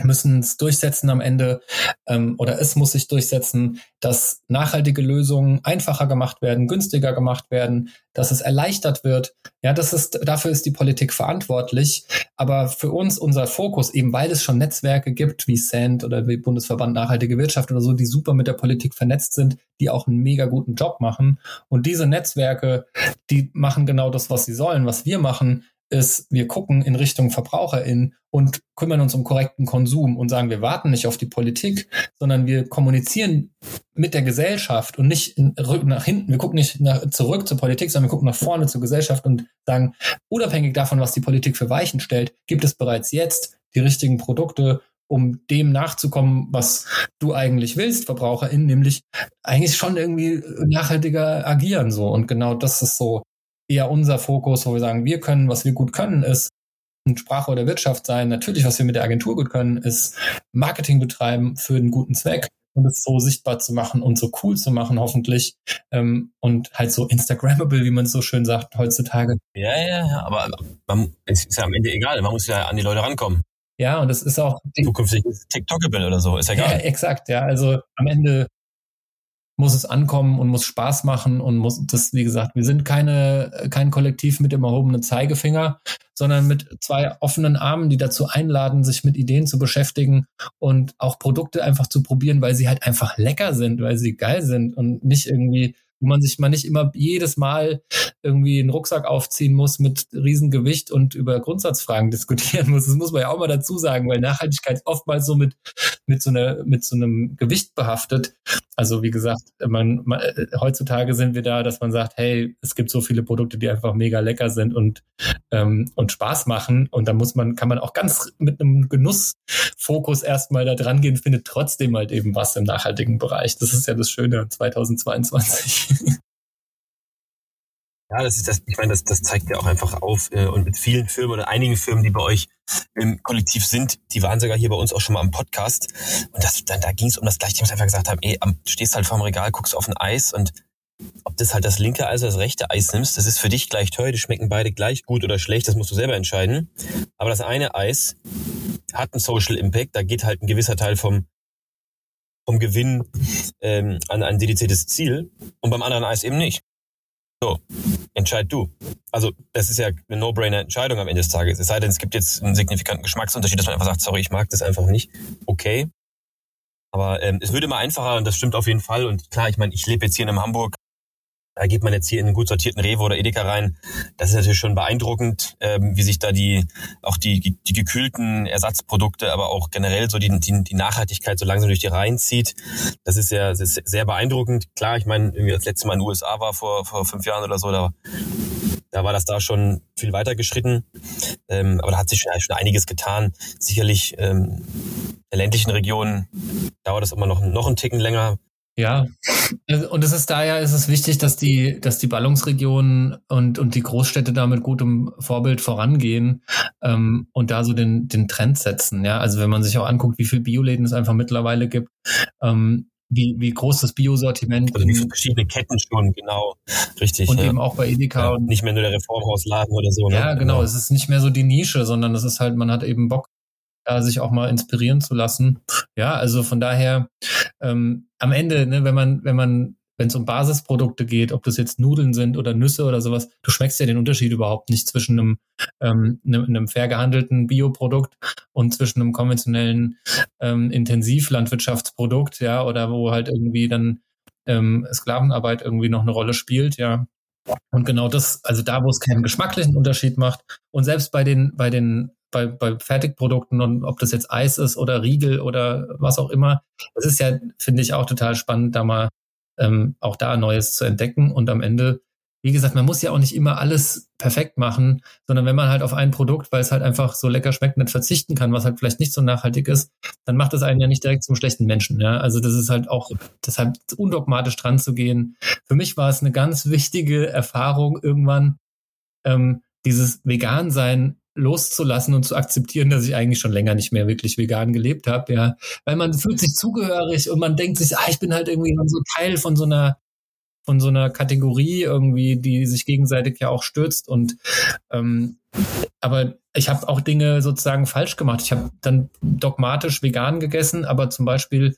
müssen es durchsetzen am Ende ähm, oder es muss sich durchsetzen, dass nachhaltige Lösungen einfacher gemacht werden, günstiger gemacht werden, dass es erleichtert wird. Ja, das ist dafür ist die Politik verantwortlich. Aber für uns unser Fokus eben, weil es schon Netzwerke gibt wie Sand oder wie Bundesverband Nachhaltige Wirtschaft oder so, die super mit der Politik vernetzt sind, die auch einen mega guten Job machen. Und diese Netzwerke, die machen genau das, was sie sollen. Was wir machen, ist, wir gucken in Richtung VerbraucherInnen und kümmern uns um korrekten Konsum und sagen, wir warten nicht auf die Politik, sondern wir kommunizieren mit der Gesellschaft und nicht nach hinten. Wir gucken nicht nach, zurück zur Politik, sondern wir gucken nach vorne zur Gesellschaft und sagen, unabhängig davon, was die Politik für Weichen stellt, gibt es bereits jetzt die richtigen Produkte, um dem nachzukommen, was du eigentlich willst, VerbraucherInnen, nämlich eigentlich schon irgendwie nachhaltiger agieren so. Und genau das ist so eher unser Fokus, wo wir sagen, wir können, was wir gut können, ist Sprache oder Wirtschaft sein. Natürlich, was wir mit der Agentur gut können, ist Marketing betreiben für einen guten Zweck und es so sichtbar zu machen und so cool zu machen, hoffentlich. Ähm, und halt so Instagrammable, wie man es so schön sagt heutzutage. Ja, ja, ja, aber man, es ist ja am Ende egal, man muss ja an die Leute rankommen. Ja, und es ist auch. Zukünftig TikTokable oder so, ist ja egal. Ja, exakt, ja. Also am Ende muss es ankommen und muss Spaß machen und muss das, wie gesagt, wir sind keine, kein Kollektiv mit dem erhobenen Zeigefinger, sondern mit zwei offenen Armen, die dazu einladen, sich mit Ideen zu beschäftigen und auch Produkte einfach zu probieren, weil sie halt einfach lecker sind, weil sie geil sind und nicht irgendwie wo man sich mal nicht immer jedes Mal irgendwie einen Rucksack aufziehen muss mit Riesengewicht und über Grundsatzfragen diskutieren muss. Das muss man ja auch mal dazu sagen, weil Nachhaltigkeit oftmals so mit, mit so einer, mit so einem Gewicht behaftet. Also wie gesagt, man, man, heutzutage sind wir da, dass man sagt, hey, es gibt so viele Produkte, die einfach mega lecker sind und, ähm, und Spaß machen. Und da muss man, kann man auch ganz mit einem Genussfokus erstmal da dran gehen, findet trotzdem halt eben was im nachhaltigen Bereich. Das ist ja das Schöne 2022. Ja, das ist das, ich meine, das, das zeigt ja auch einfach auf äh, und mit vielen Firmen oder einigen Firmen, die bei euch im Kollektiv sind, die waren sogar hier bei uns auch schon mal am Podcast. Und das, dann, da ging es um das gleiche, was einfach gesagt haben, ey, am, stehst halt vorm Regal, guckst auf ein Eis und ob das halt das linke Eis oder das rechte Eis nimmst, das ist für dich gleich teuer, die schmecken beide gleich gut oder schlecht, das musst du selber entscheiden. Aber das eine Eis hat einen Social Impact, da geht halt ein gewisser Teil vom, vom Gewinn ähm, an ein dediziertes Ziel und beim anderen Eis eben nicht. So, entscheid du. Also das ist ja eine No-Brainer-Entscheidung am Ende des Tages. Es sei denn, es gibt jetzt einen signifikanten Geschmacksunterschied, dass man einfach sagt, sorry, ich mag das einfach nicht. Okay. Aber ähm, es würde immer einfacher und das stimmt auf jeden Fall. Und klar, ich meine, ich lebe jetzt hier in Hamburg da geht man jetzt hier in einen gut sortierten Rewe oder Edeka rein. Das ist natürlich schon beeindruckend, ähm, wie sich da die auch die, die gekühlten Ersatzprodukte, aber auch generell so die, die, die Nachhaltigkeit so langsam durch die Reihen zieht. Das ist sehr, sehr, sehr beeindruckend. Klar, ich meine, irgendwie das letzte Mal in den USA war vor, vor fünf Jahren oder so, da, da war das da schon viel weiter geschritten. Ähm, aber da hat sich schon, schon einiges getan. Sicherlich ähm, in ländlichen Region dauert das immer noch, noch einen Ticken länger. Ja, also, und es ist daher ist es wichtig, dass die, dass die Ballungsregionen und, und die Großstädte da mit gutem Vorbild vorangehen ähm, und da so den, den Trend setzen. Ja, also wenn man sich auch anguckt, wie viel Bioläden es einfach mittlerweile gibt, ähm, wie, wie groß das Biosortiment. Also wie viele verschiedene Ketten schon, genau. Richtig. Und ja. eben auch bei Edeka. Ja, und nicht mehr nur der Reformhausladen oder so. Ne? Ja, genau. genau. Es ist nicht mehr so die Nische, sondern es ist halt, man hat eben Bock, da sich auch mal inspirieren zu lassen. Ja, also von daher ähm, am Ende, ne, wenn man, wenn man, wenn es um Basisprodukte geht, ob das jetzt Nudeln sind oder Nüsse oder sowas, du schmeckst ja den Unterschied überhaupt nicht zwischen einem, ähm, einem, einem fair gehandelten Bioprodukt und zwischen einem konventionellen ähm, Intensivlandwirtschaftsprodukt, ja, oder wo halt irgendwie dann ähm, Sklavenarbeit irgendwie noch eine Rolle spielt, ja. Und genau das, also da, wo es keinen geschmacklichen Unterschied macht und selbst bei den, bei den bei, bei Fertigprodukten und ob das jetzt Eis ist oder Riegel oder was auch immer. Das ist ja, finde ich, auch total spannend, da mal ähm, auch da Neues zu entdecken. Und am Ende, wie gesagt, man muss ja auch nicht immer alles perfekt machen, sondern wenn man halt auf ein Produkt, weil es halt einfach so lecker schmeckt, nicht verzichten kann, was halt vielleicht nicht so nachhaltig ist, dann macht das einen ja nicht direkt zum schlechten Menschen. Ja? Also das ist halt auch deshalb undogmatisch dran zu gehen. Für mich war es eine ganz wichtige Erfahrung irgendwann, ähm, dieses Vegan-Sein loszulassen und zu akzeptieren, dass ich eigentlich schon länger nicht mehr wirklich vegan gelebt habe, ja, weil man fühlt sich zugehörig und man denkt sich, ah, ich bin halt irgendwie so Teil von so einer von so einer Kategorie irgendwie, die sich gegenseitig ja auch stürzt und ähm, aber ich habe auch Dinge sozusagen falsch gemacht. Ich habe dann dogmatisch vegan gegessen, aber zum Beispiel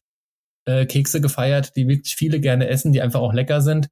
äh, Kekse gefeiert, die wirklich viele gerne essen, die einfach auch lecker sind.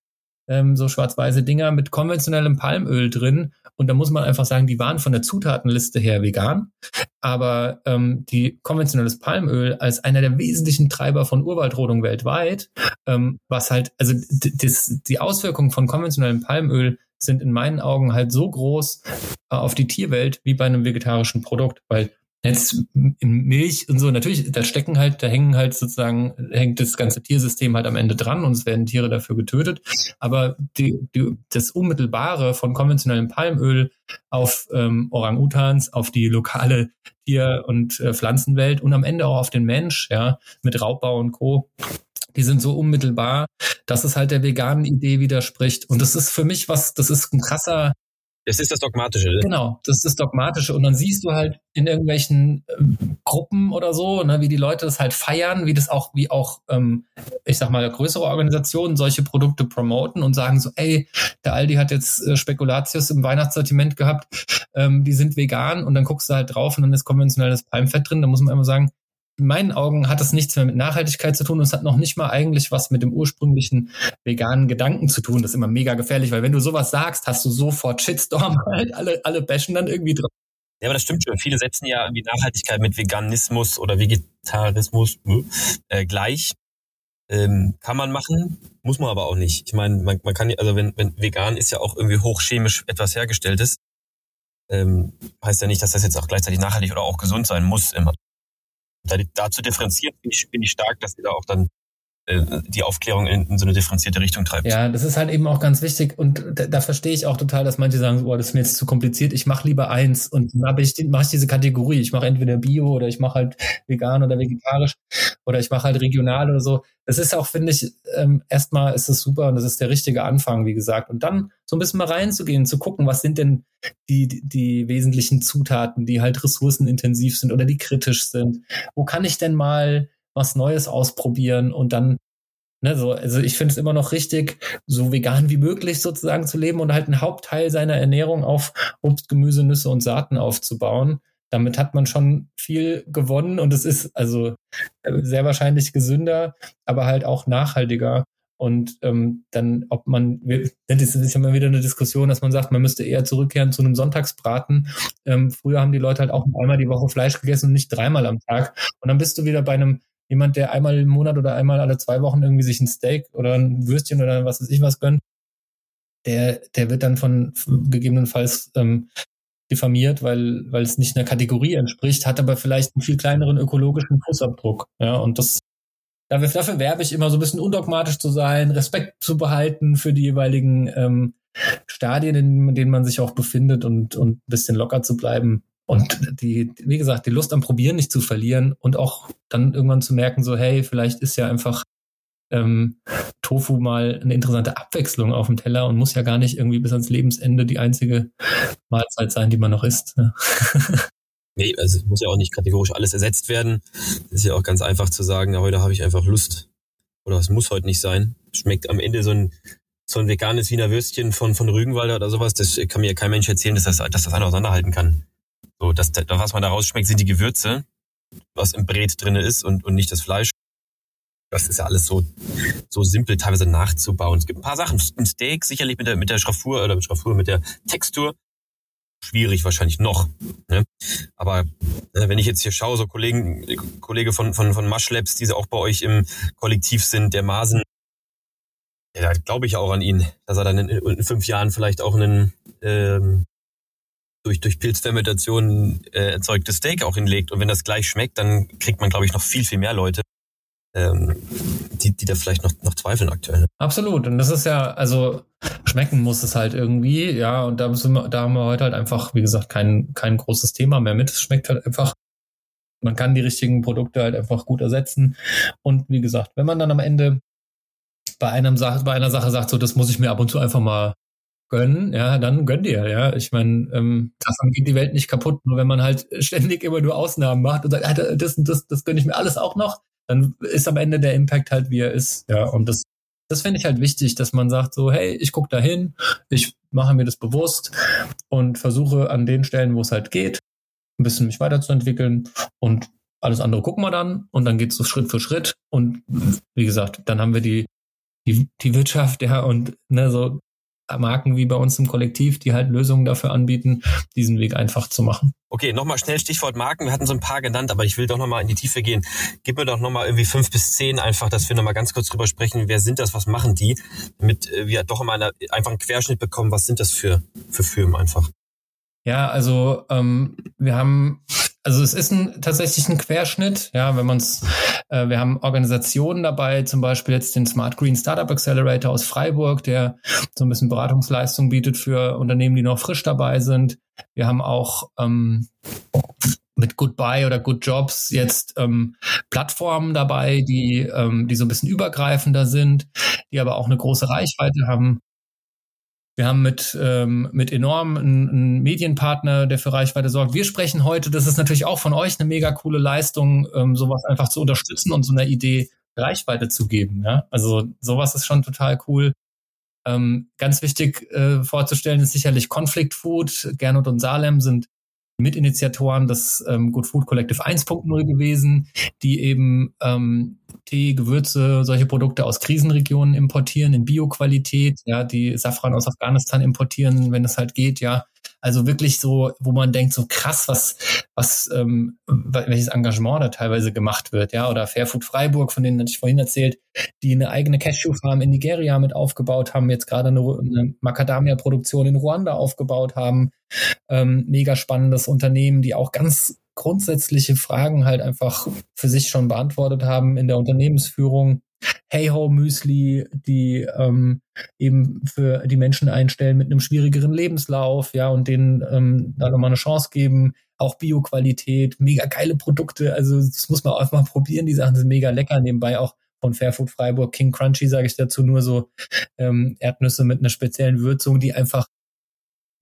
Ähm, so schwarz-weiße Dinger mit konventionellem Palmöl drin. Und da muss man einfach sagen, die waren von der Zutatenliste her vegan. Aber ähm, die konventionelles Palmöl als einer der wesentlichen Treiber von Urwaldrodung weltweit, ähm, was halt, also das, die Auswirkungen von konventionellem Palmöl sind in meinen Augen halt so groß äh, auf die Tierwelt wie bei einem vegetarischen Produkt, weil Jetzt Milch und so, natürlich, da stecken halt, da hängen halt sozusagen, hängt das ganze Tiersystem halt am Ende dran und es werden Tiere dafür getötet. Aber die, die, das Unmittelbare von konventionellem Palmöl auf ähm, Orang-Utans, auf die lokale Tier- und äh, Pflanzenwelt und am Ende auch auf den Mensch, ja, mit Raubbau und Co die sind so unmittelbar, dass es halt der veganen Idee widerspricht. Und das ist für mich was, das ist ein krasser, das ist das Dogmatische. Ne? Genau, das ist das Dogmatische. Und dann siehst du halt in irgendwelchen ähm, Gruppen oder so, ne, wie die Leute das halt feiern, wie das auch, wie auch, ähm, ich sag mal, größere Organisationen solche Produkte promoten und sagen so, ey, der Aldi hat jetzt äh, Spekulatius im Weihnachtssortiment gehabt, ähm, die sind vegan und dann guckst du halt drauf und dann ist konventionelles Palmfett drin. Da muss man immer sagen, in meinen Augen hat das nichts mehr mit Nachhaltigkeit zu tun und es hat noch nicht mal eigentlich was mit dem ursprünglichen veganen Gedanken zu tun. Das ist immer mega gefährlich, weil wenn du sowas sagst, hast du sofort Shitstorm halt. Alle, alle bashen dann irgendwie drauf. Ja, aber das stimmt schon. Viele setzen ja irgendwie Nachhaltigkeit mit Veganismus oder Vegetarismus äh, gleich. Ähm, kann man machen, muss man aber auch nicht. Ich meine, man, man kann also wenn, wenn vegan ist ja auch irgendwie hochchemisch etwas hergestelltes, ähm, heißt ja nicht, dass das jetzt auch gleichzeitig nachhaltig oder auch gesund sein muss immer da, da zu differenzieren, bin ich, bin ich stark, dass ihr da auch dann die Aufklärung in, in, so eine differenzierte Richtung treibt. Ja, das ist halt eben auch ganz wichtig und da, da verstehe ich auch total, dass manche sagen, boah, das ist mir jetzt zu kompliziert, ich mache lieber eins und dann mache ich, mach ich diese Kategorie, ich mache entweder Bio oder ich mache halt vegan oder vegetarisch oder ich mache halt regional oder so. Das ist auch, finde ich, ähm, erstmal ist es super und das ist der richtige Anfang, wie gesagt. Und dann so ein bisschen mal reinzugehen, zu gucken, was sind denn die, die, die wesentlichen Zutaten, die halt ressourcenintensiv sind oder die kritisch sind. Wo kann ich denn mal was Neues ausprobieren und dann, ne, so, also ich finde es immer noch richtig, so vegan wie möglich sozusagen zu leben und halt einen Hauptteil seiner Ernährung auf Obst, Gemüse, Nüsse und Saaten aufzubauen. Damit hat man schon viel gewonnen und es ist also äh, sehr wahrscheinlich gesünder, aber halt auch nachhaltiger. Und ähm, dann, ob man, das ist ja immer wieder eine Diskussion, dass man sagt, man müsste eher zurückkehren zu einem Sonntagsbraten. Ähm, früher haben die Leute halt auch einmal die Woche Fleisch gegessen und nicht dreimal am Tag. Und dann bist du wieder bei einem jemand, der einmal im Monat oder einmal alle zwei Wochen irgendwie sich ein Steak oder ein Würstchen oder was weiß ich was gönnt, der, der wird dann von gegebenenfalls ähm, diffamiert, weil, weil es nicht einer Kategorie entspricht, hat aber vielleicht einen viel kleineren ökologischen Fußabdruck. Ja, und das, dafür, werbe ich immer so ein bisschen undogmatisch zu sein, Respekt zu behalten für die jeweiligen ähm, Stadien, in denen man sich auch befindet und, und ein bisschen locker zu bleiben. Und die, wie gesagt, die Lust am Probieren nicht zu verlieren und auch dann irgendwann zu merken, so, hey, vielleicht ist ja einfach ähm, Tofu mal eine interessante Abwechslung auf dem Teller und muss ja gar nicht irgendwie bis ans Lebensende die einzige Mahlzeit sein, die man noch isst. Ne? Nee, also muss ja auch nicht kategorisch alles ersetzt werden. Es ist ja auch ganz einfach zu sagen, ja, heute habe ich einfach Lust. Oder es muss heute nicht sein. Schmeckt am Ende so ein, so ein veganes Wiener Würstchen von, von Rügenwalder oder sowas. Das kann mir kein Mensch erzählen, dass das, dass das einer auseinanderhalten kann. So, das, was man da rausschmeckt, sind die Gewürze, was im Brät drinne ist und, und nicht das Fleisch. Das ist ja alles so, so simpel teilweise nachzubauen. Es gibt ein paar Sachen. Ein Steak sicherlich mit der, mit der Schraffur oder mit Schraffur, mit der Textur. Schwierig wahrscheinlich noch. Ne? Aber äh, wenn ich jetzt hier schaue, so Kollegen, Kollege von, von, von Maschlabs, die auch bei euch im Kollektiv sind, der Masen, ja, da glaube ich auch an ihn, dass er dann in, in fünf Jahren vielleicht auch einen ähm, durch, durch Pilzfermentation äh, erzeugtes Steak auch hinlegt. Und wenn das gleich schmeckt, dann kriegt man, glaube ich, noch viel, viel mehr Leute, ähm, die, die da vielleicht noch, noch zweifeln aktuell. Absolut. Und das ist ja, also schmecken muss es halt irgendwie, ja. Und da, müssen wir, da haben wir heute halt einfach, wie gesagt, kein, kein großes Thema mehr mit. Es schmeckt halt einfach. Man kann die richtigen Produkte halt einfach gut ersetzen. Und wie gesagt, wenn man dann am Ende bei einem bei einer Sache sagt, so das muss ich mir ab und zu einfach mal gönnen, ja, dann gönn dir, ja. Ich meine, ähm, davon geht die Welt nicht kaputt. Nur wenn man halt ständig immer nur Ausnahmen macht und sagt, ah, das, das, das gönne ich mir alles auch noch, dann ist am Ende der Impact halt, wie er ist, ja. Und das, das finde ich halt wichtig, dass man sagt so, hey, ich gucke da hin, ich mache mir das bewusst und versuche an den Stellen, wo es halt geht, ein bisschen mich weiterzuentwickeln und alles andere gucken wir dann und dann geht es so Schritt für Schritt und wie gesagt, dann haben wir die, die, die Wirtschaft, ja, und ne, so Marken wie bei uns im Kollektiv, die halt Lösungen dafür anbieten, diesen Weg einfach zu machen. Okay, nochmal schnell Stichwort Marken. Wir hatten so ein paar genannt, aber ich will doch nochmal in die Tiefe gehen. Gib mir doch nochmal irgendwie fünf bis zehn einfach, dass wir nochmal ganz kurz drüber sprechen. Wer sind das? Was machen die? Damit äh, wir doch immer eine, einfach einen Querschnitt bekommen. Was sind das für, für Firmen einfach? Ja, also ähm, wir haben, also es ist ein, tatsächlich ein Querschnitt, ja, wenn man es, äh, wir haben Organisationen dabei, zum Beispiel jetzt den Smart Green Startup Accelerator aus Freiburg, der so ein bisschen Beratungsleistung bietet für Unternehmen, die noch frisch dabei sind. Wir haben auch ähm, mit Goodbye oder Good Jobs jetzt ähm, Plattformen dabei, die, ähm, die so ein bisschen übergreifender sind, die aber auch eine große Reichweite haben. Wir haben mit, ähm, mit enorm einen, einen Medienpartner, der für Reichweite sorgt. Wir sprechen heute, das ist natürlich auch von euch eine mega coole Leistung, ähm, sowas einfach zu unterstützen und so einer Idee Reichweite zu geben. Ja? Also sowas ist schon total cool. Ähm, ganz wichtig äh, vorzustellen ist sicherlich Conflict Food. Gernot und Salem sind Mitinitiatoren des ähm, Good Food Collective 1.0 gewesen, die eben ähm, Tee, Gewürze, solche Produkte aus Krisenregionen importieren in Bioqualität, ja, die Safran aus Afghanistan importieren, wenn es halt geht, ja. Also wirklich so, wo man denkt, so krass, was, was, ähm, welches Engagement da teilweise gemacht wird, ja, oder Fairfood Freiburg, von denen hatte ich vorhin erzählt, die eine eigene Cashew-Farm in Nigeria mit aufgebaut haben, jetzt gerade eine, eine Macadamia-Produktion in Ruanda aufgebaut haben. Ähm, mega spannendes Unternehmen, die auch ganz grundsätzliche Fragen halt einfach für sich schon beantwortet haben in der Unternehmensführung. Hey Ho Müsli, die ähm, eben für die Menschen einstellen mit einem schwierigeren Lebenslauf, ja, und denen ähm, da nochmal eine Chance geben. Auch Bioqualität, mega geile Produkte. Also das muss man auch mal probieren. Die Sachen sind mega lecker. Nebenbei auch von Fairfood Freiburg King Crunchy sage ich dazu nur so ähm, Erdnüsse mit einer speziellen Würzung, die einfach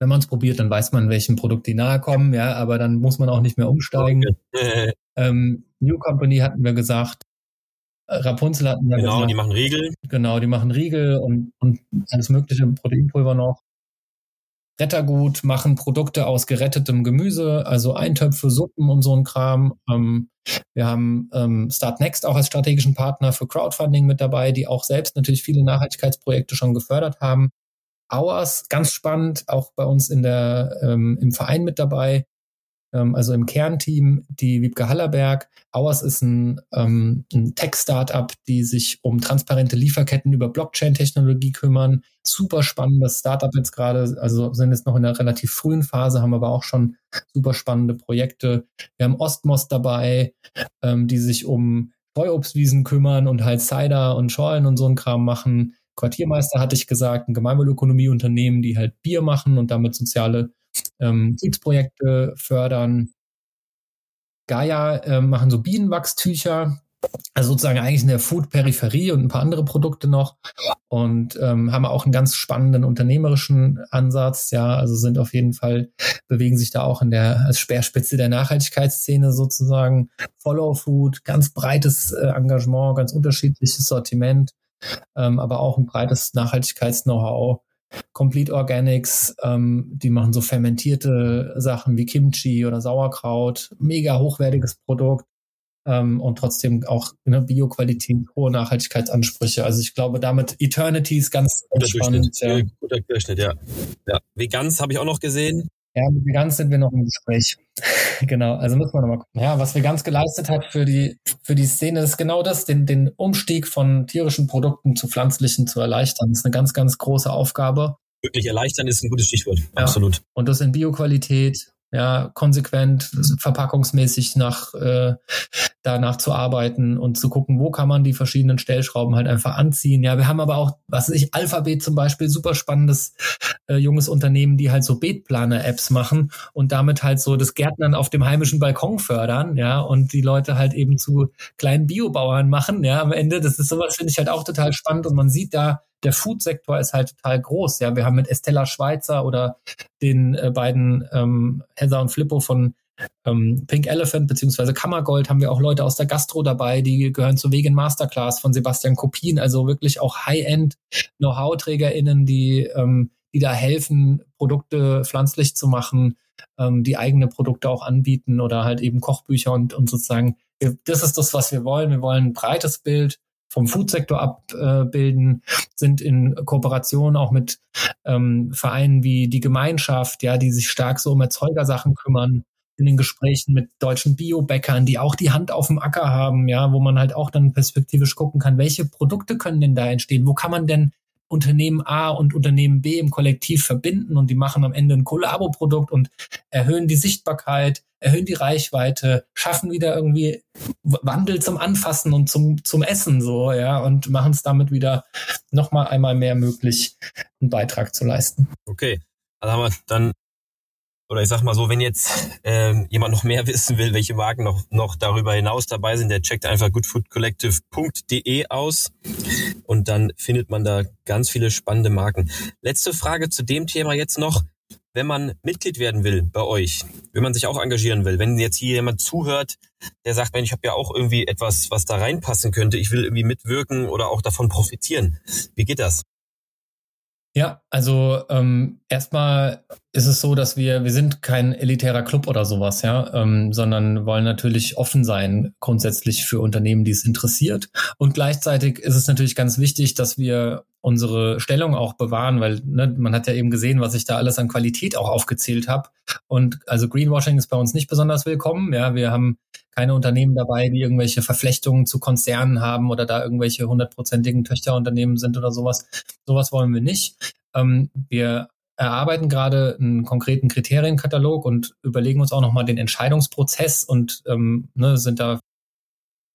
wenn man es probiert, dann weiß man, welchem Produkt die nahe kommen, ja, aber dann muss man auch nicht mehr umsteigen. Ähm, New Company hatten wir gesagt, Rapunzel hatten wir genau, gesagt. Die machen Riegel. Genau, die machen Riegel und, und alles mögliche Proteinpulver noch. Rettergut machen Produkte aus gerettetem Gemüse, also Eintöpfe, Suppen und so ein Kram. Ähm, wir haben ähm, Start Next auch als strategischen Partner für Crowdfunding mit dabei, die auch selbst natürlich viele Nachhaltigkeitsprojekte schon gefördert haben. Auers, ganz spannend, auch bei uns in der, ähm, im Verein mit dabei, also im Kernteam, die Wiebke Hallerberg. Auers ist ein, ähm, ein Tech-Startup, die sich um transparente Lieferketten über Blockchain-Technologie kümmern. Super spannendes Startup jetzt gerade, also sind jetzt noch in einer relativ frühen Phase, haben aber auch schon super spannende Projekte. Wir haben Ostmos dabei, ähm, die sich um Streuobstwiesen kümmern und halt Cider und Schorlen und so ein Kram machen. Quartiermeister hatte ich gesagt, ein Gemeinwohlökonomieunternehmen, die halt Bier machen und damit soziale ähm, Kriegsprojekte fördern. Gaia äh, machen so Bienenwachstücher, also sozusagen eigentlich in der Food-Peripherie und ein paar andere Produkte noch und ähm, haben auch einen ganz spannenden unternehmerischen Ansatz, ja, also sind auf jeden Fall, bewegen sich da auch in der als Speerspitze der Nachhaltigkeitsszene sozusagen. Follow Food, ganz breites äh, Engagement, ganz unterschiedliches Sortiment ähm, aber auch ein breites Nachhaltigkeits-Know-how. Complete Organics, ähm, die machen so fermentierte Sachen wie Kimchi oder Sauerkraut, mega hochwertiges Produkt ähm, und trotzdem auch eine Bioqualität, hohe Nachhaltigkeitsansprüche. Also ich glaube, damit Eternity ist ganz, ganz spannend. Ja. Guter Querschnitt, ja. ja. Vegans habe ich auch noch gesehen. Ja, mit Veganz sind wir noch im Gespräch. genau, also müssen wir nochmal gucken. Ja, was Veganz geleistet hat für die, für die Szene ist genau das, den, den Umstieg von tierischen Produkten zu pflanzlichen zu erleichtern. Das ist eine ganz, ganz große Aufgabe. Wirklich erleichtern ist ein gutes Stichwort. Ja. Absolut. Und das in Bioqualität, ja, konsequent, verpackungsmäßig nach äh, danach zu arbeiten und zu gucken, wo kann man die verschiedenen Stellschrauben halt einfach anziehen. Ja, wir haben aber auch, was weiß ich, Alphabet zum Beispiel, super spannendes äh, junges Unternehmen, die halt so Beetplaner-Apps machen und damit halt so das Gärtnern auf dem heimischen Balkon fördern, ja, und die Leute halt eben zu kleinen Biobauern machen, ja, am Ende. Das ist sowas, finde ich halt auch total spannend und man sieht da, der Food-Sektor ist halt total groß. Ja, wir haben mit Estella Schweizer oder den äh, beiden ähm, Heather und Flippo von ähm, Pink Elephant beziehungsweise Kammergold haben wir auch Leute aus der Gastro dabei, die gehören zur Vegan Masterclass von Sebastian Kopien, also wirklich auch High-End Know-how-TrägerInnen, die, ähm, die da helfen, Produkte pflanzlich zu machen, ähm, die eigene Produkte auch anbieten oder halt eben Kochbücher und, und sozusagen, das ist das, was wir wollen. Wir wollen ein breites Bild vom Foodsektor abbilden, sind in Kooperation auch mit ähm, Vereinen wie die Gemeinschaft, ja, die sich stark so um Erzeugersachen kümmern, in den Gesprächen mit deutschen Biobäckern, die auch die Hand auf dem Acker haben, ja, wo man halt auch dann perspektivisch gucken kann, welche Produkte können denn da entstehen? Wo kann man denn Unternehmen A und Unternehmen B im Kollektiv verbinden und die machen am Ende ein Kollabo-Produkt und erhöhen die Sichtbarkeit, erhöhen die Reichweite, schaffen wieder irgendwie Wandel zum Anfassen und zum, zum Essen so, ja, und machen es damit wieder nochmal einmal mehr möglich, einen Beitrag zu leisten. Okay. Also haben wir dann oder ich sag mal so, wenn jetzt ähm, jemand noch mehr wissen will, welche Marken noch, noch darüber hinaus dabei sind, der checkt einfach goodfoodcollective.de aus und dann findet man da ganz viele spannende Marken. Letzte Frage zu dem Thema jetzt noch. Wenn man Mitglied werden will bei euch, wenn man sich auch engagieren will, wenn jetzt hier jemand zuhört, der sagt, Mensch, ich habe ja auch irgendwie etwas, was da reinpassen könnte, ich will irgendwie mitwirken oder auch davon profitieren. Wie geht das? Ja, also ähm, erstmal ist es so, dass wir, wir sind kein elitärer Club oder sowas, ja, ähm, sondern wollen natürlich offen sein, grundsätzlich für Unternehmen, die es interessiert. Und gleichzeitig ist es natürlich ganz wichtig, dass wir unsere Stellung auch bewahren, weil ne, man hat ja eben gesehen, was ich da alles an Qualität auch aufgezählt habe. Und also Greenwashing ist bei uns nicht besonders willkommen. Ja, wir haben keine Unternehmen dabei, die irgendwelche Verflechtungen zu Konzernen haben oder da irgendwelche hundertprozentigen Töchterunternehmen sind oder sowas. Sowas wollen wir nicht. Ähm, wir erarbeiten gerade einen konkreten Kriterienkatalog und überlegen uns auch nochmal den Entscheidungsprozess und ähm, ne, sind da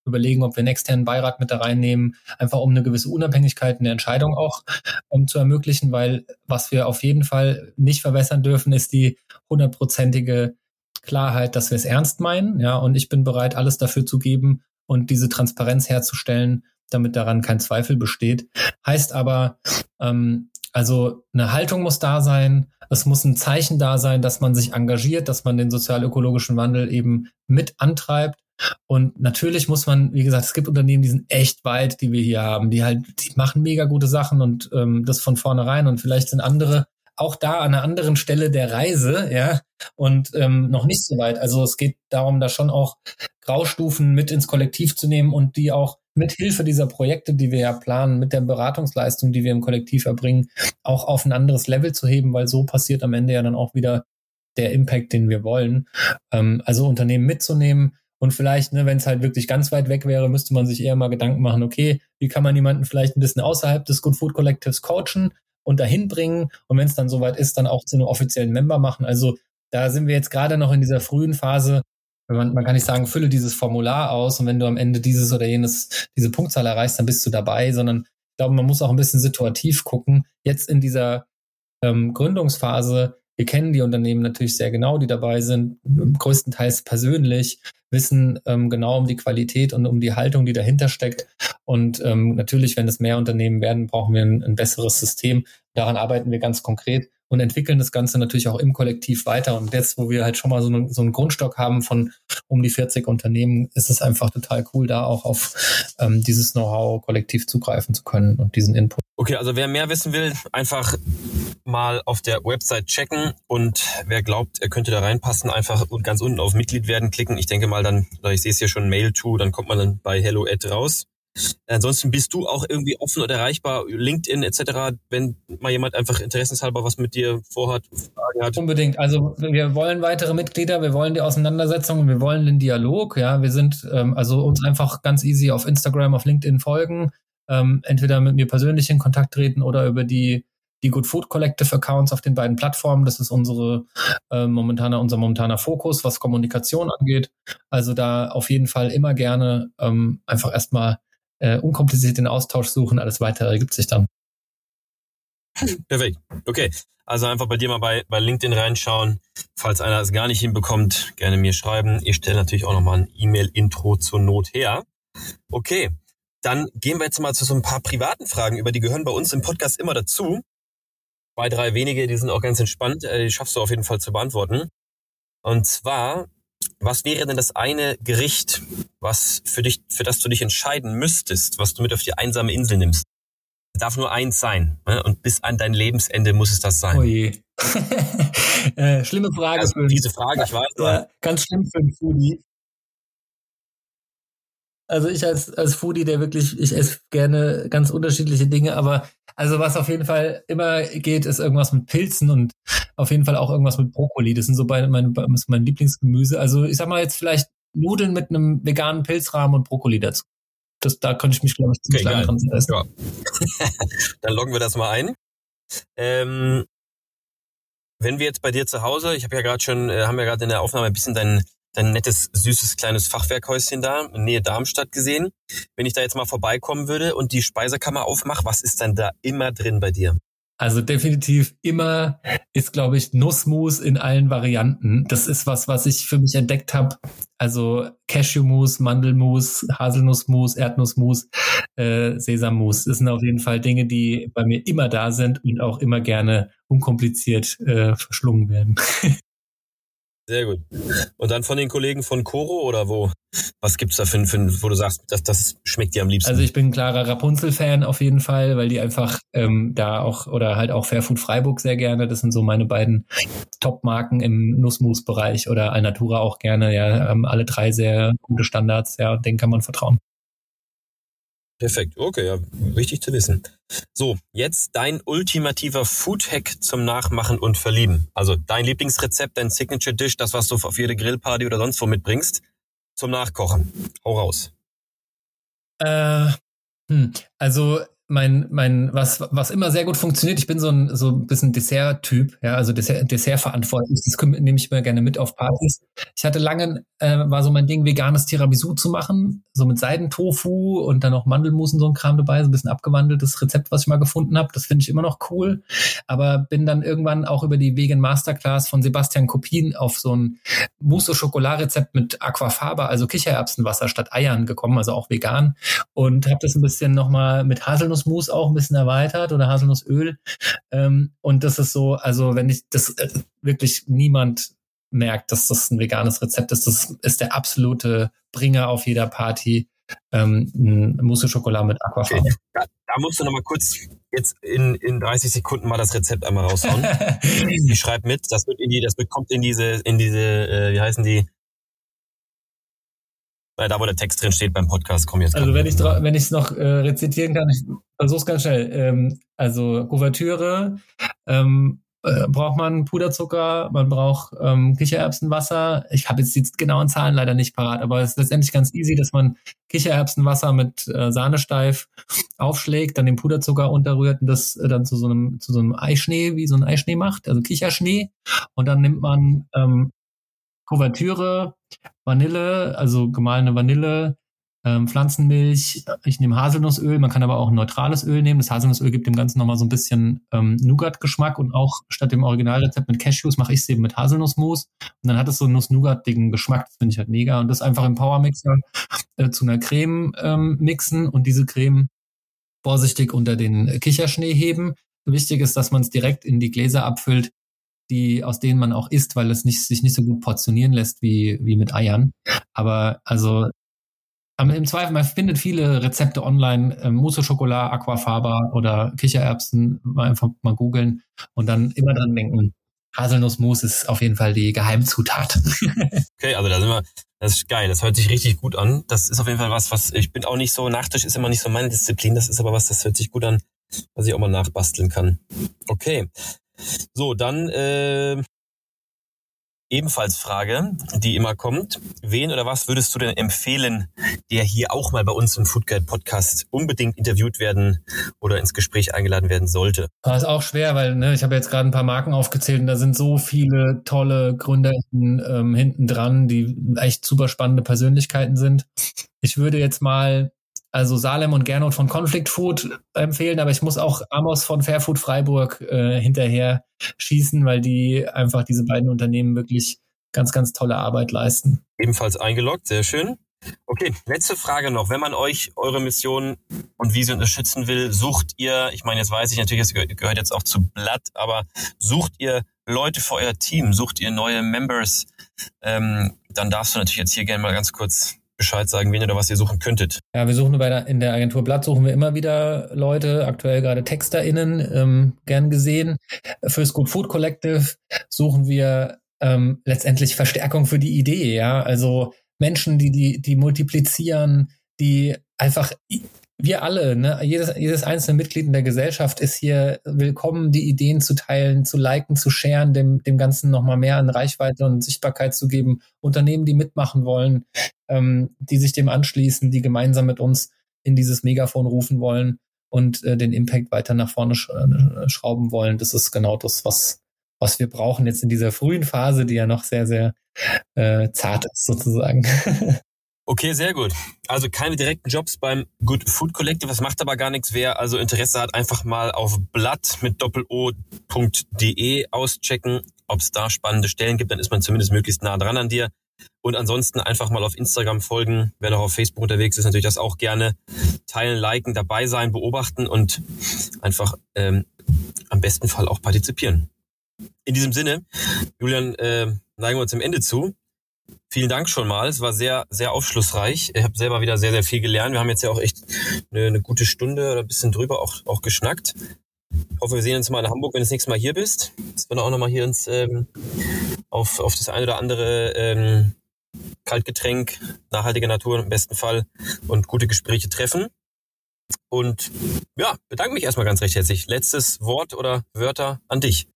überlegen, ob wir einen externen Beirat mit da reinnehmen, einfach um eine gewisse Unabhängigkeit in der Entscheidung auch ähm, zu ermöglichen, weil was wir auf jeden Fall nicht verwässern dürfen, ist die hundertprozentige Klarheit, dass wir es ernst meinen, ja, und ich bin bereit, alles dafür zu geben und diese Transparenz herzustellen, damit daran kein Zweifel besteht. Heißt aber, ähm, also eine Haltung muss da sein, es muss ein Zeichen da sein, dass man sich engagiert, dass man den sozial-ökologischen Wandel eben mit antreibt und natürlich muss man, wie gesagt, es gibt Unternehmen, die sind echt weit, die wir hier haben, die halt, die machen mega gute Sachen und ähm, das von vornherein und vielleicht sind andere auch da an einer anderen Stelle der Reise, ja, und ähm, noch nicht so weit. Also es geht darum, da schon auch Graustufen mit ins Kollektiv zu nehmen und die auch mit Hilfe dieser Projekte, die wir ja planen, mit der Beratungsleistung, die wir im Kollektiv erbringen, auch auf ein anderes Level zu heben, weil so passiert am Ende ja dann auch wieder der Impact, den wir wollen. Ähm, also Unternehmen mitzunehmen, und vielleicht, ne, wenn es halt wirklich ganz weit weg wäre, müsste man sich eher mal Gedanken machen, okay, wie kann man jemanden vielleicht ein bisschen außerhalb des Good Food Collectives coachen und dahin bringen und wenn es dann soweit ist, dann auch zu einem offiziellen Member machen. Also da sind wir jetzt gerade noch in dieser frühen Phase. Man, man kann nicht sagen, fülle dieses Formular aus und wenn du am Ende dieses oder jenes, diese Punktzahl erreichst, dann bist du dabei, sondern ich glaube, man muss auch ein bisschen situativ gucken. Jetzt in dieser ähm, Gründungsphase wir kennen die Unternehmen natürlich sehr genau, die dabei sind, größtenteils persönlich, wissen ähm, genau um die Qualität und um die Haltung, die dahinter steckt. Und ähm, natürlich, wenn es mehr Unternehmen werden, brauchen wir ein, ein besseres System. Daran arbeiten wir ganz konkret und entwickeln das Ganze natürlich auch im Kollektiv weiter. Und jetzt, wo wir halt schon mal so, einen, so einen Grundstock haben von um die 40 Unternehmen, ist es einfach total cool, da auch auf ähm, dieses Know-how kollektiv zugreifen zu können und diesen Input. Okay, also wer mehr wissen will, einfach mal auf der Website checken und wer glaubt, er könnte da reinpassen, einfach ganz unten auf Mitglied werden klicken. Ich denke mal dann, ich sehe es hier schon Mail to, dann kommt man dann bei Hello Ed raus. Ansonsten bist du auch irgendwie offen und erreichbar, LinkedIn etc., wenn mal jemand einfach interessenshalber was mit dir vorhat, Fragen hat. Unbedingt. Also wir wollen weitere Mitglieder, wir wollen die Auseinandersetzung, wir wollen den Dialog. Ja, wir sind ähm, also uns einfach ganz easy auf Instagram, auf LinkedIn folgen, ähm, entweder mit mir persönlich in Kontakt treten oder über die die Good Food Collective Accounts auf den beiden Plattformen. Das ist unsere äh, momentaner, unser momentaner Fokus, was Kommunikation angeht. Also da auf jeden Fall immer gerne ähm, einfach erstmal äh, unkompliziert den Austausch suchen. Alles weitere ergibt sich dann. Perfekt. Okay. Also einfach bei dir mal bei, bei LinkedIn reinschauen. Falls einer es gar nicht hinbekommt, gerne mir schreiben. Ich stelle natürlich auch nochmal ein E-Mail-Intro zur Not her. Okay. Dann gehen wir jetzt mal zu so ein paar privaten Fragen über, die gehören bei uns im Podcast immer dazu. Zwei, drei wenige, die sind auch ganz entspannt. Äh, die schaffst du auf jeden Fall zu beantworten. Und zwar was wäre denn das eine Gericht, was für dich, für das du dich entscheiden müsstest, was du mit auf die einsame Insel nimmst? Es darf nur eins sein. Ne? Und bis an dein Lebensende muss es das sein. Oh je. äh, schlimme Frage. Also, diese Frage, ich weiß. Ja, ganz schlimm für einen Foodie. Also ich als, als Foodie, der wirklich, ich esse gerne ganz unterschiedliche Dinge, aber also was auf jeden Fall immer geht, ist irgendwas mit Pilzen und auf jeden Fall auch irgendwas mit Brokkoli. Das sind so meine, meine, mein Lieblingsgemüse. Also ich sag mal jetzt vielleicht Nudeln mit einem veganen Pilzrahmen und Brokkoli dazu. Das, da könnte ich mich, glaube ich, ziemlich okay, lange dran essen. Ja. Dann loggen wir das mal ein. Ähm, wenn wir jetzt bei dir zu Hause, ich habe ja gerade schon, äh, haben ja gerade in der Aufnahme ein bisschen dein, dein nettes, süßes, kleines Fachwerkhäuschen da in Nähe Darmstadt gesehen. Wenn ich da jetzt mal vorbeikommen würde und die Speisekammer aufmache, was ist denn da immer drin bei dir? Also definitiv immer ist, glaube ich, Nussmus in allen Varianten. Das ist was, was ich für mich entdeckt habe. Also Cashewmus, Mandelmus, Haselnussmus, Erdnussmus, äh, Sesammus. Das sind auf jeden Fall Dinge, die bei mir immer da sind und auch immer gerne unkompliziert äh, verschlungen werden. Sehr gut. Und dann von den Kollegen von Coro oder wo? Was gibt's da für, für wo du sagst, das, das schmeckt dir am liebsten? Also ich bin ein klarer Rapunzel-Fan auf jeden Fall, weil die einfach ähm, da auch oder halt auch Fairfood Freiburg sehr gerne. Das sind so meine beiden Top-Marken im Nussmus-Bereich oder Alnatura auch gerne. Ja, ähm, alle drei sehr gute Standards. Ja, denen kann man vertrauen. Perfekt, okay, ja, wichtig zu wissen. So, jetzt dein ultimativer Foodhack zum Nachmachen und Verlieben. Also dein Lieblingsrezept, dein Signature Dish, das, was du auf jede Grillparty oder sonst wo mitbringst, zum Nachkochen. Hau raus. Äh, hm, also mein, mein, was, was immer sehr gut funktioniert, ich bin so ein, so ein bisschen Dessert-Typ, ja, also Dessert, Dessert verantwortlich. Das nehme ich mir gerne mit auf Partys. Ich hatte lange, äh, war so mein Ding, veganes Tiramisu zu machen, so mit Seidentofu und dann auch Mandelmus und so ein Kram dabei, so ein bisschen abgewandeltes Rezept, was ich mal gefunden habe. Das finde ich immer noch cool. Aber bin dann irgendwann auch über die Vegan Masterclass von Sebastian Kopien auf so ein Mousse au Chocolat Rezept mit Aquafaba, also Kichererbsenwasser statt Eiern gekommen, also auch vegan. Und habe das ein bisschen nochmal mit Haselnuss Haselnussmus auch ein bisschen erweitert oder Haselnussöl. Ähm, und das ist so, also wenn ich das äh, wirklich niemand merkt, dass das ein veganes Rezept ist, das ist der absolute Bringer auf jeder Party. Ähm, Mousse Schokolade mit Aquafaba. Okay. Da, da, musst du noch mal kurz jetzt in, in 30 Sekunden mal das Rezept einmal raushauen. ich schreibe mit, das wird in die, das kommt in diese, in diese, äh, wie heißen die, da wo der Text drin steht beim Podcast, komm jetzt. Also wenn ich wenn ich es noch äh, rezitieren kann, ich versuch's ganz schnell. Ähm, also Kuvertüre, ähm, äh, braucht man Puderzucker, man braucht ähm, Kichererbsenwasser. Ich habe jetzt die genauen Zahlen leider nicht parat, aber es ist letztendlich ganz easy, dass man Kichererbsenwasser mit äh, Sahnesteif aufschlägt, dann den Puderzucker unterrührt und das äh, dann zu so einem zu so einem Eischnee, wie so ein Eischnee macht, also Kicherschnee. Und dann nimmt man ähm, Kuvertüre, Vanille, also gemahlene Vanille, ähm, Pflanzenmilch. Ich nehme Haselnussöl, man kann aber auch ein neutrales Öl nehmen. Das Haselnussöl gibt dem Ganzen nochmal so ein bisschen ähm, Nougat-Geschmack und auch statt dem Originalrezept mit Cashews mache ich es eben mit Haselnussmus. Und dann hat es so einen Nuss-Nougat-digen Geschmack, das finde ich halt mega. Und das einfach im Powermixer äh, zu einer Creme ähm, mixen und diese Creme vorsichtig unter den Kicherschnee heben. Wichtig ist, dass man es direkt in die Gläser abfüllt, die, aus denen man auch isst, weil es nicht, sich nicht so gut portionieren lässt wie, wie mit Eiern. Aber also im Zweifel, man findet viele Rezepte online, äh, Mousse Schokolade, Aquafaba oder Kichererbsen, mal einfach mal googeln und dann immer dran denken, Haselnussmus ist auf jeden Fall die Geheimzutat. okay, also da sind wir, das ist geil, das hört sich richtig gut an. Das ist auf jeden Fall was, was, ich bin auch nicht so, Nachtisch ist immer nicht so meine Disziplin, das ist aber was, das hört sich gut an, was ich auch mal nachbasteln kann. Okay. So, dann äh, ebenfalls Frage, die immer kommt. Wen oder was würdest du denn empfehlen, der hier auch mal bei uns im Foodguide Podcast unbedingt interviewt werden oder ins Gespräch eingeladen werden sollte? Das ist auch schwer, weil ne, ich habe jetzt gerade ein paar Marken aufgezählt und da sind so viele tolle Gründer ähm, hinten dran, die echt super spannende Persönlichkeiten sind. Ich würde jetzt mal also Salem und Gernot von Conflict Food empfehlen, aber ich muss auch Amos von Fairfood Freiburg äh, hinterher schießen, weil die einfach diese beiden Unternehmen wirklich ganz, ganz tolle Arbeit leisten. Ebenfalls eingeloggt, sehr schön. Okay, letzte Frage noch. Wenn man euch eure Mission und sie unterstützen will, sucht ihr, ich meine, jetzt weiß ich natürlich, es gehört jetzt auch zu Blatt, aber sucht ihr Leute für euer Team? Sucht ihr neue Members? Ähm, dann darfst du natürlich jetzt hier gerne mal ganz kurz Bescheid sagen, wen oder was ihr suchen könntet. Ja, wir suchen bei der, in der Agentur Blatt suchen wir immer wieder Leute, aktuell gerade TexterInnen, ähm, gern gesehen. Fürs Good Food Collective suchen wir ähm, letztendlich Verstärkung für die Idee, ja. Also Menschen, die, die, die multiplizieren, die einfach wir alle, ne, jedes, jedes einzelne Mitglied in der Gesellschaft ist hier willkommen, die Ideen zu teilen, zu liken, zu sharen, dem, dem Ganzen nochmal mehr an Reichweite und Sichtbarkeit zu geben. Unternehmen, die mitmachen wollen, ähm, die sich dem anschließen, die gemeinsam mit uns in dieses Megafon rufen wollen und äh, den Impact weiter nach vorne sch äh, schrauben wollen. Das ist genau das, was, was wir brauchen jetzt in dieser frühen Phase, die ja noch sehr, sehr äh, zart ist sozusagen. Okay, sehr gut. Also keine direkten Jobs beim Good Food Collective, das macht aber gar nichts. Wer also Interesse hat, einfach mal auf blatt mit doppelo.de auschecken, ob es da spannende Stellen gibt, dann ist man zumindest möglichst nah dran an dir. Und ansonsten einfach mal auf Instagram folgen. Wer noch auf Facebook unterwegs ist, natürlich das auch gerne teilen, liken, dabei sein, beobachten und einfach ähm, am besten Fall auch partizipieren. In diesem Sinne, Julian, äh, neigen wir uns zum Ende zu. Vielen Dank schon mal. Es war sehr, sehr aufschlussreich. Ich habe selber wieder sehr, sehr viel gelernt. Wir haben jetzt ja auch echt eine, eine gute Stunde oder ein bisschen drüber auch, auch geschnackt. Ich hoffe, wir sehen uns mal in Hamburg, wenn du das nächste Mal hier bist. Dass wir auch nochmal hier uns ähm, auf, auf das eine oder andere ähm, Kaltgetränk, nachhaltige Natur im besten Fall und gute Gespräche treffen. Und ja, bedanke mich erstmal ganz recht herzlich. Letztes Wort oder Wörter an dich.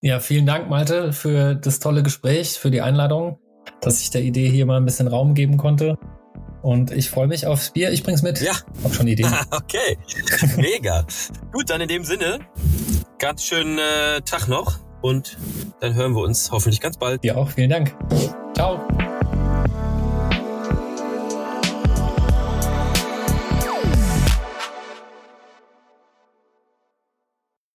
Ja, vielen Dank, Malte, für das tolle Gespräch, für die Einladung, dass ich der Idee hier mal ein bisschen Raum geben konnte. Und ich freue mich aufs Bier. Ich bring's mit. Ja. Hab schon Ideen. okay. Mega. Gut, dann in dem Sinne, ganz schönen äh, Tag noch und dann hören wir uns hoffentlich ganz bald. Dir auch. Vielen Dank. Ciao.